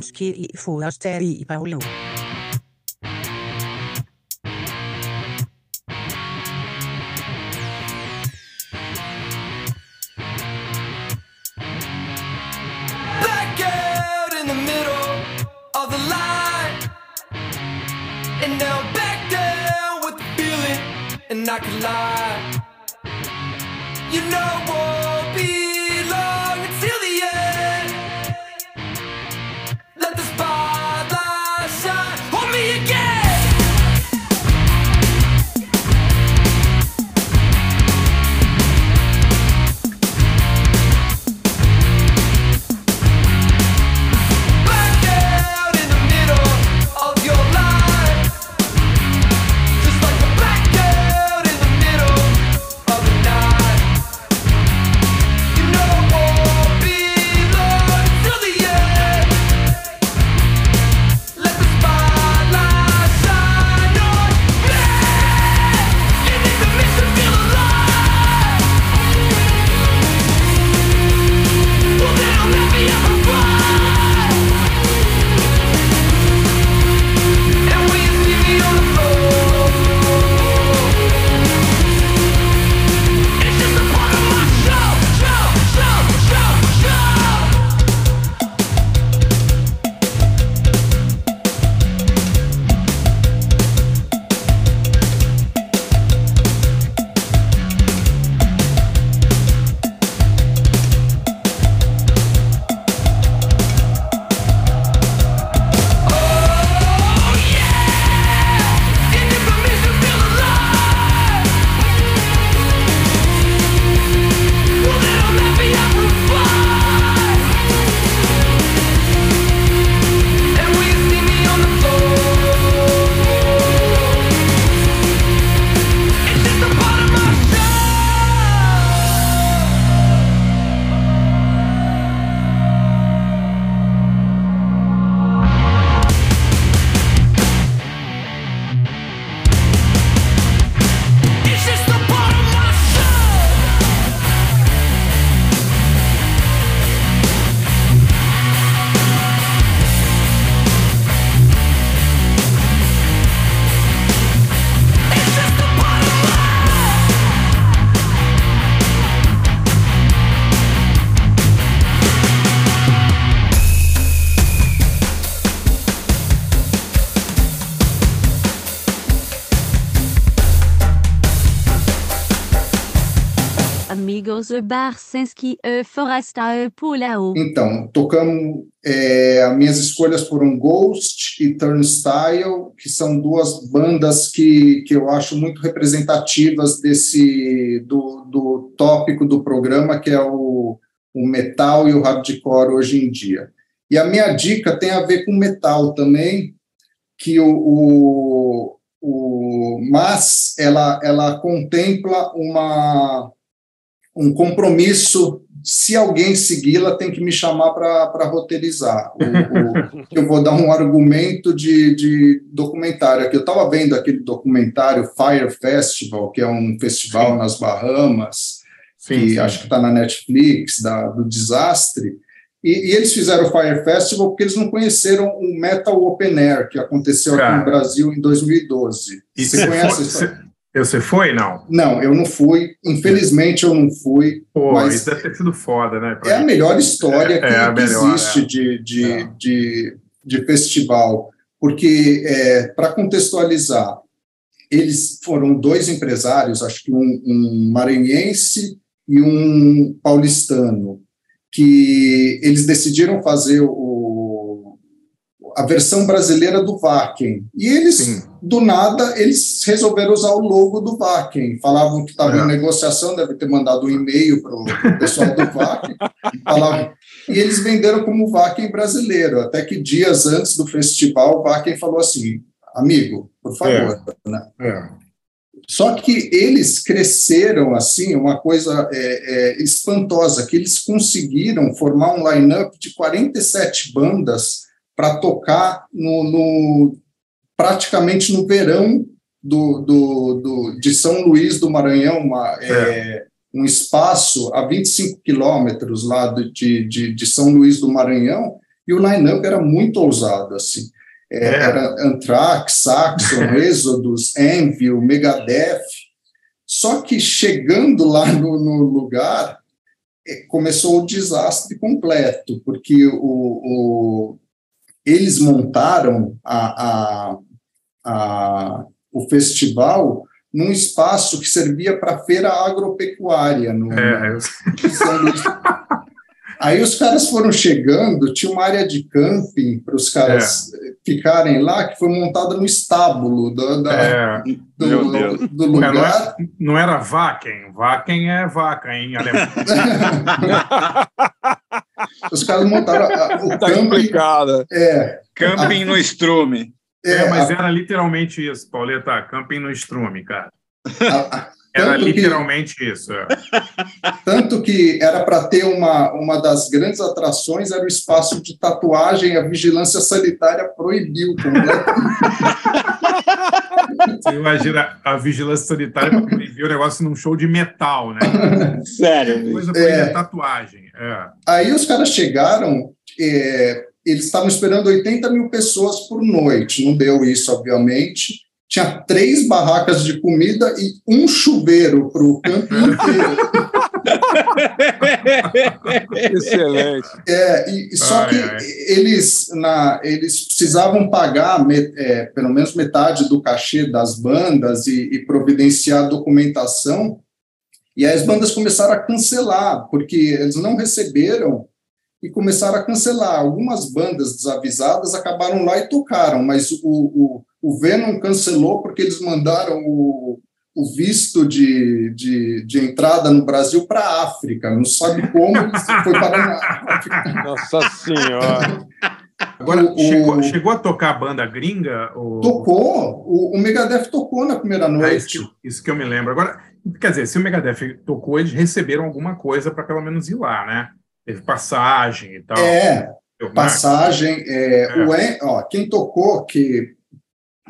Barsinski i Forrester i Paulo. Barsinski e Forrester Paulo. Então, tocamos. é, as minhas escolhas foram Ghost e Turnstile, que são duas bandas que, que eu acho muito representativas desse do, do tópico do programa, que é o, o metal e o hardcore hoje em dia. E a minha dica tem a ver com metal também, que o, o, o mas ela, ela contempla uma um compromisso. Se alguém segui-la, tem que me chamar para roteirizar. O, o- eu vou dar um argumento de, de documentário aqui. Eu estava vendo aquele documentário Fire Festival, que é um festival nas Bahamas, que acho que está na Netflix, da, do desastre. E, e eles fizeram o Fire Festival porque eles não conheceram o Metal Open Air, que aconteceu aqui no Brasil em 2012. E Você conhece foi-? Você- foi, não? Não, eu não fui. Infelizmente, eu não fui. Pô, mas isso deve ter sido foda, né? é a melhor história É, que, é que existe é. de, de, de, de festival. Porque, é, para contextualizar, eles foram dois empresários, acho que um, um maranhense e um paulistano, que eles decidiram fazer o, a versão brasileira do Wacken. E eles, do nada, eles resolveram usar o logo do Wacken. Falavam que estava É. em negociação, deve ter mandado um e-mail para o pessoal do Wacken. e, falavam, e eles venderam como Wacken brasileiro. Até que dias antes do festival, o Wacken falou assim, amigo, por favor. né? É. Só que eles cresceram assim, uma coisa é, é, espantosa, que eles conseguiram formar um line-up de 47 bandas para tocar no, no- praticamente no verão do, do, do- de São Luís do Maranhão, uma, é, um espaço a 25 quilômetros lá de, de, de São Luís do Maranhão, E o line-up era muito ousado, assim. É, É. Era Anthrax, Saxon, Exodus, Envy, Megadeth. Só que chegando lá no, no lugar, eh, começou o desastre completo, porque o, o- eles montaram a, a, a- o festival num espaço que servia para feira agropecuária. No, É. Aí os caras foram chegando, tinha uma área de camping para os caras eh, ficarem lá, que foi montada no estábulo do, da- É. do, do É, não, lugar. é- não era Wacken. Wacken é vaca em alemão. Os caras montaram a- o Tá camping. É, Camping no estrume. é, É, mas a- era literalmente isso, Pauleta. Camping no estrume, cara. a- a- Era Tanto que- literalmente isso. é. tanto que era para ter uma, uma das grandes atrações era o espaço de tatuagem, a vigilância sanitária proibiu completamente. Você imagina a vigilância sanitária para proibir o negócio num show de metal, né? Sério. Coisa É. é. tatuagem. É. Aí os caras chegaram, é, eles estavam esperando 80 mil pessoas por noite, não deu isso, obviamente. Tinha três barracas de comida e um chuveiro para o campo inteiro. Excelente. É, e, só Ai, que ai. eles, na, eles precisavam pagar me- é, pelo menos metade do cachê das bandas e, e providenciar documentação. E aí as bandas começaram a cancelar, porque eles não receberam e começaram a cancelar. Algumas bandas desavisadas acabaram lá e tocaram, mas o, o, o Venom cancelou porque eles mandaram o, o visto de, de, de entrada no Brasil para a África. Não sabe como foi parar na África. Nossa Senhora. Agora, O- o- chegou, chegou a tocar a banda gringa? Ou... Tocou, o, o Megadeth tocou na primeira É isso, noite. que, isso que eu me lembro. Agora, quer dizer, se o Megadeth tocou, eles receberam alguma coisa para pelo menos ir lá, né? Teve passagem e tal. É, passagem. é, É. o ó, quem tocou, que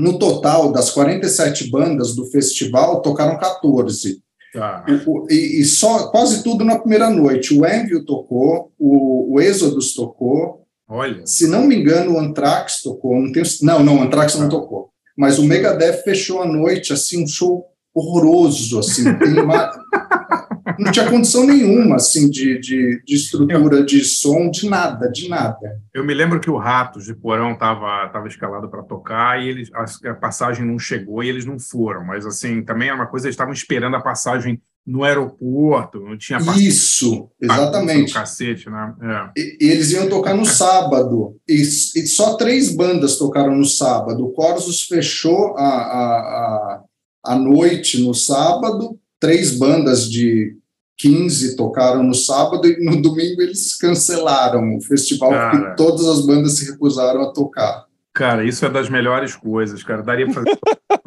no total das 47 bandas do festival, tocaram 14. Tá. O- o- e, e só quase tudo na primeira noite. O Envio tocou, o, o Exodus tocou, Olha. se não me engano, o Anthrax tocou. Não, tenho, não, não, o Anthrax não Ah. tocou. Mas o Megadeth fechou a noite, assim, um show horroroso, assim. Tem uma- não tinha condição nenhuma, assim, de, de, de estrutura de som, de nada, de nada. Eu me lembro que o Ratos de Porão estava tava escalado para tocar e eles, a, passagem não chegou e eles não foram. Mas, assim, também era uma coisa, eles estavam esperando a passagem no aeroporto, não tinha passagem. Isso, exatamente. Cacete, né? É. E, e eles iam tocar no sábado, e, e só três bandas tocaram no sábado. O Corsos fechou a, a, a, a noite no sábado, três bandas de 15 tocaram no sábado, e no domingo eles cancelaram o festival, Cara. porque todas as bandas se recusaram a tocar. Cara, isso é das melhores coisas, cara. Daria para fazer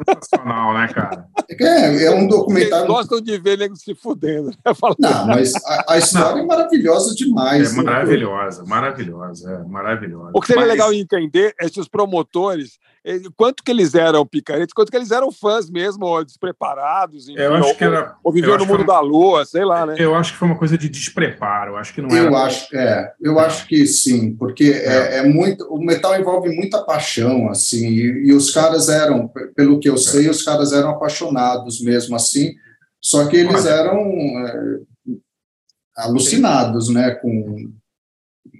sensacional, né, cara? É, é um Vocês documentário. gostam de ver nego se fudendo, né? Não, mas a, a história é maravilhosa demais. É né? maravilhosa, maravilhosa, é maravilhosa. O que seria Mas- legal entender é se os promotores, quanto que eles eram picaretes, quanto que eles eram fãs mesmo, ou despreparados, enfim, Eu acho ou, que era- ou viviam eu no mundo foi- da lua, sei lá, né? Eu acho que foi uma coisa de despreparo. Eu acho que não era. Eu acho, é, eu acho que sim, porque é, é muito, o metal envolve muita paixão, assim, e, e os caras eram, pelo que eu sei, os caras eram apaixonados mesmo, assim, só que eles Olha. eram é, alucinados, né, com...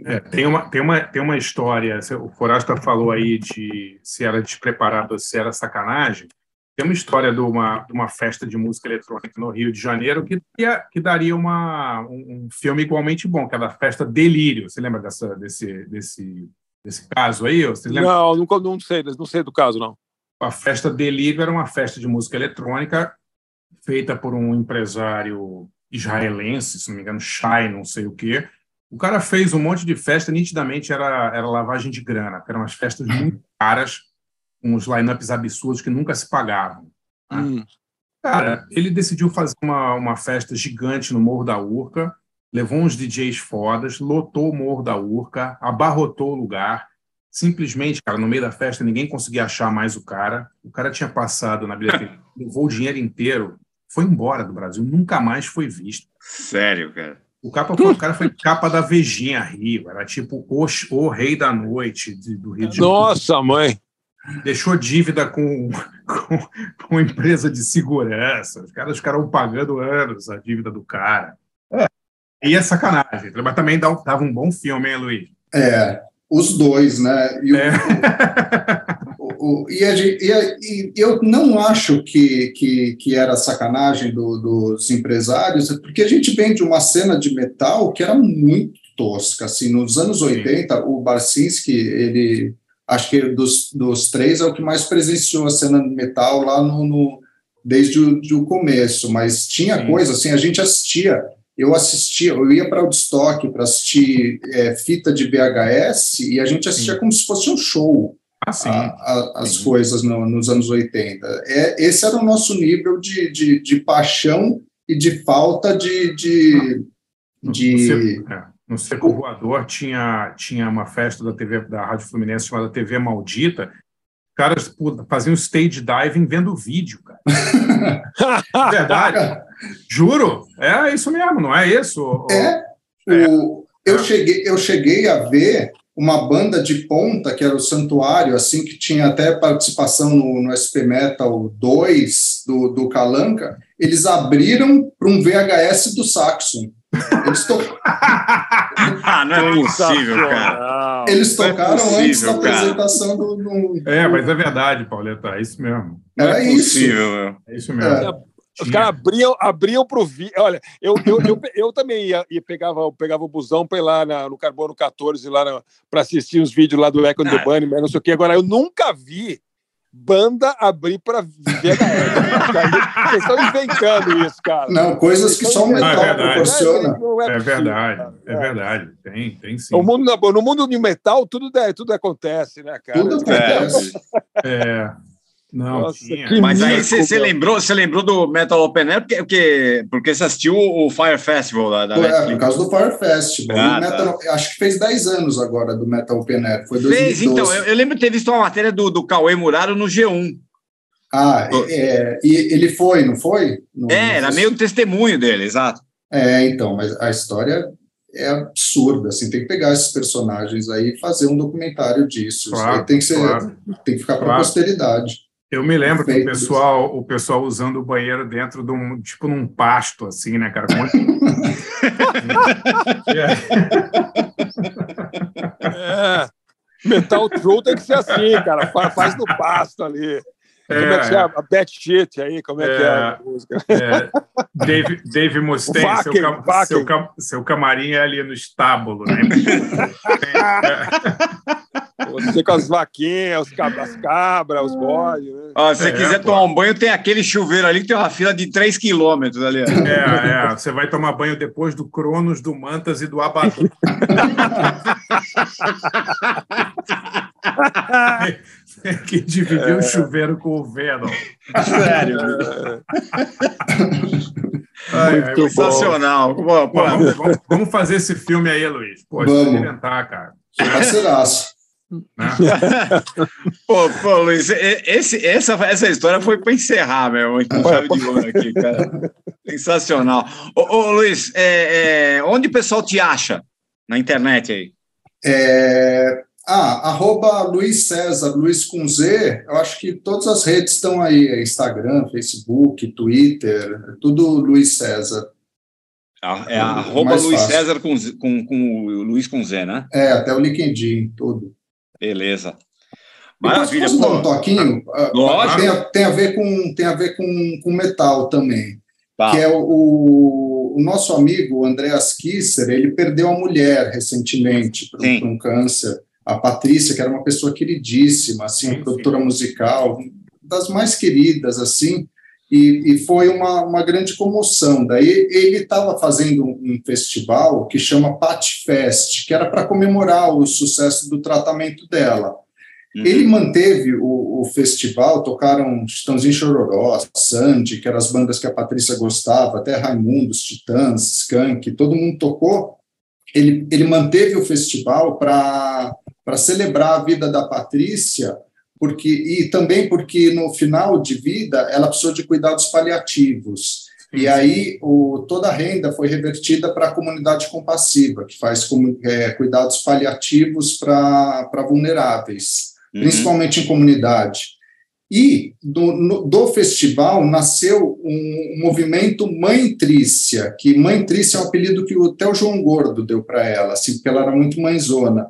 É, tem, uma, tem, uma, tem uma história. O Forasta falou aí de se era despreparado ou se era sacanagem. Tem uma história de uma, de uma festa de música eletrônica no Rio de Janeiro que, daria- que daria uma, um, um filme igualmente bom, que é da festa Delírio. Você lembra dessa, desse, desse, desse caso aí? Você lembra? Não, nunca, não sei, não sei do caso, não. A festa Delírio era uma festa de música eletrônica feita por um empresário israelense, se não me engano, Shai, não sei o quê. O cara fez um monte de festa, nitidamente era, era lavagem de grana, porque eram umas festas muito caras, com uns lineups absurdos que nunca se pagavam. né? Hum. Cara, ele decidiu fazer uma, uma festa gigante no Morro da Urca, levou uns DJs fodas, lotou o Morro da Urca, abarrotou o lugar. Simplesmente, cara, no meio da festa, ninguém conseguia achar mais o cara. O cara tinha passado na bilheteria, levou o dinheiro inteiro, foi embora do Brasil, nunca mais foi visto. Sério, cara. O, capa, o cara foi capa da Vejinha Rio, era tipo o, o rei da noite de- do Rio de Janeiro. Nossa, mãe. Deixou dívida com, com, com empresa de segurança. Os caras ficaram pagando anos a dívida do cara. É. E é sacanagem. Mas também dava um bom filme, hein, Luiz? É, os dois, né? E, o- É. o- o- e a e a- e eu não acho que, que, que era sacanagem do- dos empresários, porque a gente vem de uma cena de metal que era muito tosca. Assim, nos anos 80, o Barcinski, ele acho que dos, dos três é o que mais presenciou a cena de metal lá no, no- desde o do começo, mas tinha coisa assim, a gente assistia, eu assistia, eu ia para o Woodstock para assistir é, fita de VHS e a gente assistia como se fosse um show. Ah, sim. a- a- as coisas no- nos anos 80. É, esse era o nosso nível de, de, de paixão e de falta de. de, de No, é, no Seco Voador tinha, tinha uma festa da TV da Rádio Fluminense chamada TV Maldita. Os caras faziam stage diving vendo vídeo, cara. Verdade. Juro. É isso mesmo, não é isso? ô- É, o, eu, cheguei, eu cheguei a ver uma banda de ponta, que era o Santuário, assim, que tinha até participação no, no SP Metal 2 do, do Calanca, eles abriram para um VHS do Saxon. Eles, to Ah, não é possível, cara. eles é tocaram antes possível, da cara. apresentação do. do- É, mas é verdade, Pauleta. É isso mesmo. Não é isso. possível, meu. É isso mesmo. Os caras abriam, abriam pro vídeo. Olha, eu, eu, eu, eu também ia, ia pegava, pegava o busão para ir lá na- no Carbono 14 lá para assistir os vídeos lá do Echo and the Ah. Bunny, mas não sei o que. Agora, eu nunca vi banda abrir para VHS. Vocês estão inventando isso, cara. Não, coisas que só o é metal verdade. proporciona. É É possível, verdade, é verdade. Tem, tem sim. O mundo, no mundo de metal, tudo, é- tudo acontece, né, cara? Tudo acontece. É. Não, Nossa, tinha. Mas aí você lembrou, você lembrou do Metal Open Air porque, porque, porque você assistiu o Fire Festival da, da É, por causa do Fire Festival. Ah, o Metal- Acho que fez 10 anos agora do Metal Open Air. Foi 2012. Fez, então. Eu, eu lembro de ter visto uma matéria do, do Cauê Muraro no G1. Ah, é, e ele foi, não foi? No- É, era meio testemunho dele, exato. É, então, mas a história é absurda, assim, tem que pegar esses personagens aí e fazer um documentário disso. Isso Claro, aí tem que ser, claro. tem que ficar para a Claro. posteridade. Eu me lembro do pessoal, o pessoal usando o banheiro dentro de um, tipo num pasto, assim, né, cara? Com um monte É. Metal True tem que ser assim, cara. Fa- Faz no pasto ali. Como é que É? A Bad Shit aí, como é, que é a música? É, Dave, Dave Mustaine, O seu, cam- Wacken. seu, cam- seu camarim é ali no estábulo, né? Você com as vaquinhas, as cabras, os bodes. Né? Ó, se você É, quiser pô. tomar um banho, tem aquele chuveiro ali que tem uma fila de 3 quilômetros ali. É, é, você vai tomar banho depois do Cronos, do Mantas e do Abaddon. Tem que dividir o chuveiro com o Venom. Sério. Ai, sensacional. Pô, pô, Pô, vamos, vamos- vamos fazer esse filme aí, Luiz. Pô, Vamos. experimentar, cara. Parceiraço. Né? Pô, pô, Luiz, esse, essa, essa história foi para encerrar, meu. Com chave de ouro aqui, cara. Sensacional. Ô, ô, Luiz, é, é, onde o pessoal te acha na internet aí? É, ah, arroba Luiz César, Luiz com Z, eu acho que todas as redes estão aí, é Instagram, Facebook, Twitter, é tudo Luiz César. Ah, É É arroba Luiz fácil. César com, com, com o Luiz com Z, né? É, até o LinkedIn, tudo. Beleza. Maravilha, posso dar um toquinho? Ah, Lógico. Tem, a, tem a ver com tem a ver com, com metal também. Tá. Que é o, o, nosso amigo o Andreas Kisser, ele perdeu a mulher recentemente um- por um câncer. A Patrícia, que era uma pessoa queridíssima, assim, produtora musical, das mais queridas, assim, e, e foi uma, uma grande comoção. Daí ele estava fazendo um, um festival que chama Pat Fest, que era para comemorar o sucesso do tratamento dela. Ele manteve o, o festival, tocaram Chitãozinho Chororó, Sandy, que eram as bandas que a Patrícia gostava, até Raimundos, Titãs, Skank, todo mundo tocou. Ele, ele manteve o festival para celebrar a vida da Patrícia, porque e também porque no final de vida ela precisou de cuidados paliativos. E aí o, toda a renda foi revertida para a comunidade compassiva, que faz é, cuidados paliativos para vulneráveis, Uhum. principalmente em comunidade. E do, no- do festival nasceu um, movimento Mãe Trícia, que Mãe Trícia é um apelido que o- até o João Gordo deu para ela, assim, porque ela era muito mãezona,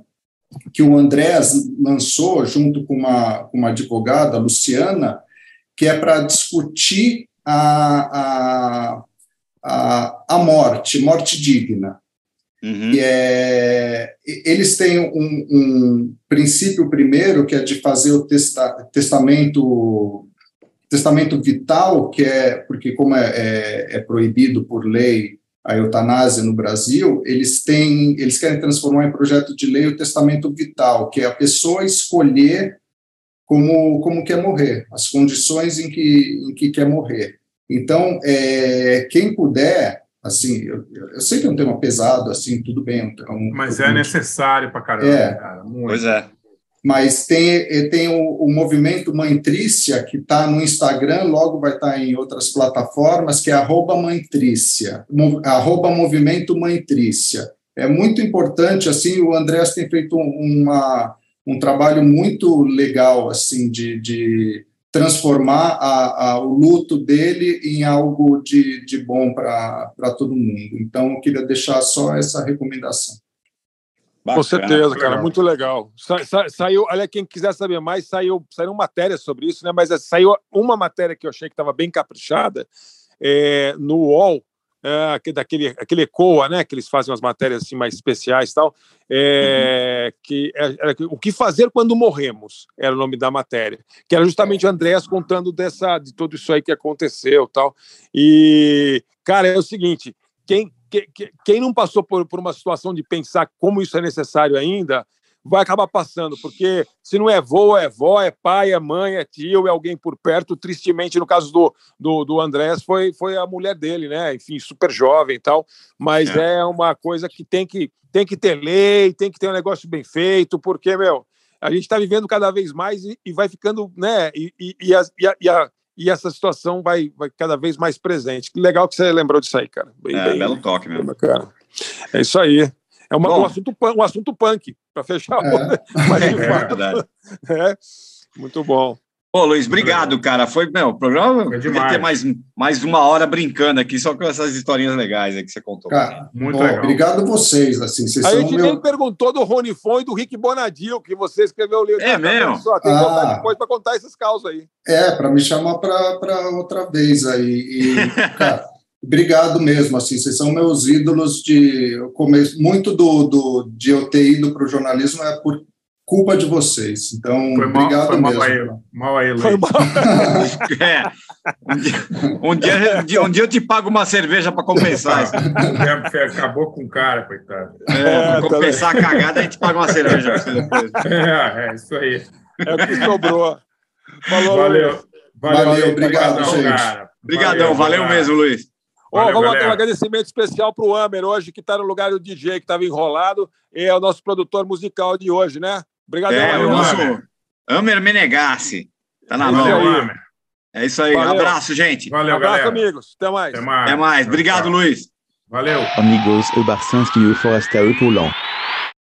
que o Andrés lançou junto com uma, uma advogada, Luciana, que é para discutir a, a, a, a morte, morte digna. Uhum. E é, eles têm um, um princípio primeiro, que é de fazer o testa, testamento testamento vital, que é, porque como é, é, é proibido por lei a eutanásia no Brasil, eles têm, eles querem transformar em projeto de lei o testamento vital, que é a pessoa escolher como, como quer morrer, as condições em que, em que quer morrer. Então, é, quem puder, assim, eu, eu sei que é um tema pesado, assim, tudo bem. é um- Mas é necessário pra caramba, É. cara. Muito. Pois é. Mas tem, tem o, o movimento Mãe Trícia, que está no Instagram, logo vai estar em outras plataformas, que é arroba Mãe Trícia, arroba Movimento Mãe Trícia. É muito importante, assim, o Andrés tem feito um- uma, um trabalho muito legal, assim, de, de transformar a, a, o luto dele em algo de, de bom para todo mundo. Então, eu queria deixar só essa recomendação. Com certeza, cara, muito legal. Sa- sa- saiu, olha, quem quiser saber mais, saiu, saiu matéria sobre isso, né? Mas é, saiu uma matéria que eu achei que estava bem caprichada é, no UOL, é, que- daquele aquele ECOA, né? Que eles fazem umas matérias assim mais especiais e tal. é, que é- era o que fazer quando morremos era o nome da matéria, que era justamente o Andrés contando dessa de tudo isso aí que aconteceu, tal. E cara, é o seguinte, quem que- que- quem não passou por, por uma situação de pensar como isso é necessário ainda, vai acabar passando, porque se não é vô, é vó, é pai, é mãe, é tio, é alguém por perto. Tristemente, no caso do, do, do Andrés, foi, foi a mulher dele, né? Enfim, super jovem e tal. Mas é. uma coisa que tem, que tem que ter lei, tem que ter um negócio bem feito, porque, meu, a gente está vivendo cada vez mais e, e vai ficando, né? E, e, e, a, e, a, e, a, e essa situação vai, vai cada vez mais presente. Que legal que você lembrou disso aí, cara. Bem, É, bem- belo toque mesmo. bacana. É isso aí. É uma- Bom. um, assunto, punk- um assunto punk, para fechar. É. Mas, de É fato, verdade. é. Muito bom. Pô, Luiz, obrigado, cara. Foi, meu, o programa Foi demais. ter mais, mais uma hora brincando aqui, só com essas historinhas legais aí que você contou. Cara, Muito bom, legal. obrigado vocês, assim, vocês A são gente meu... nem perguntou do Rony Fon e do Rick Bonadil, que você escreveu o livro. É mesmo? Só, tem que Ah. voltar depois para contar esses causas aí. É, para me chamar para outra vez aí. E, cara, obrigado mesmo, assim, vocês são meus ídolos de eu começo, muito do, do de eu ter ido para o jornalismo é por culpa de vocês. Então, Foi mal, obrigado foi mal mesmo. aí. Mal aí, Luiz. Foi mal. É. Um dia, um, dia, um dia- um dia eu te pago uma cerveja para compensar isso. É, acabou com o cara, coitado. É, É, compensar a cagada, a gente paga uma cerveja pra você depois. É, é isso aí. É o que sobrou. Falou, Valeu. Luiz. Valeu, Valeu, obrigado, obrigadão, gente. cara. Obrigadão, valeu cara. mesmo, Luiz. Ó, Valeu, vamos ter um galera. agradecimento especial para o Amer hoje, que está no lugar do DJ que estava enrolado, e é o nosso produtor musical de hoje, né? Obrigado, É, o Amer. nosso Amer. Menegassi. Tá na Valeu, mão. Valeu, Amer. É isso aí. Valeu. Abraço, gente. Valeu, Abraço, galera. amigos. Até mais. Até mais. Até mais. Obrigado. Luiz. Valeu. Amigos, o Barcinski e o Forastal Paulan.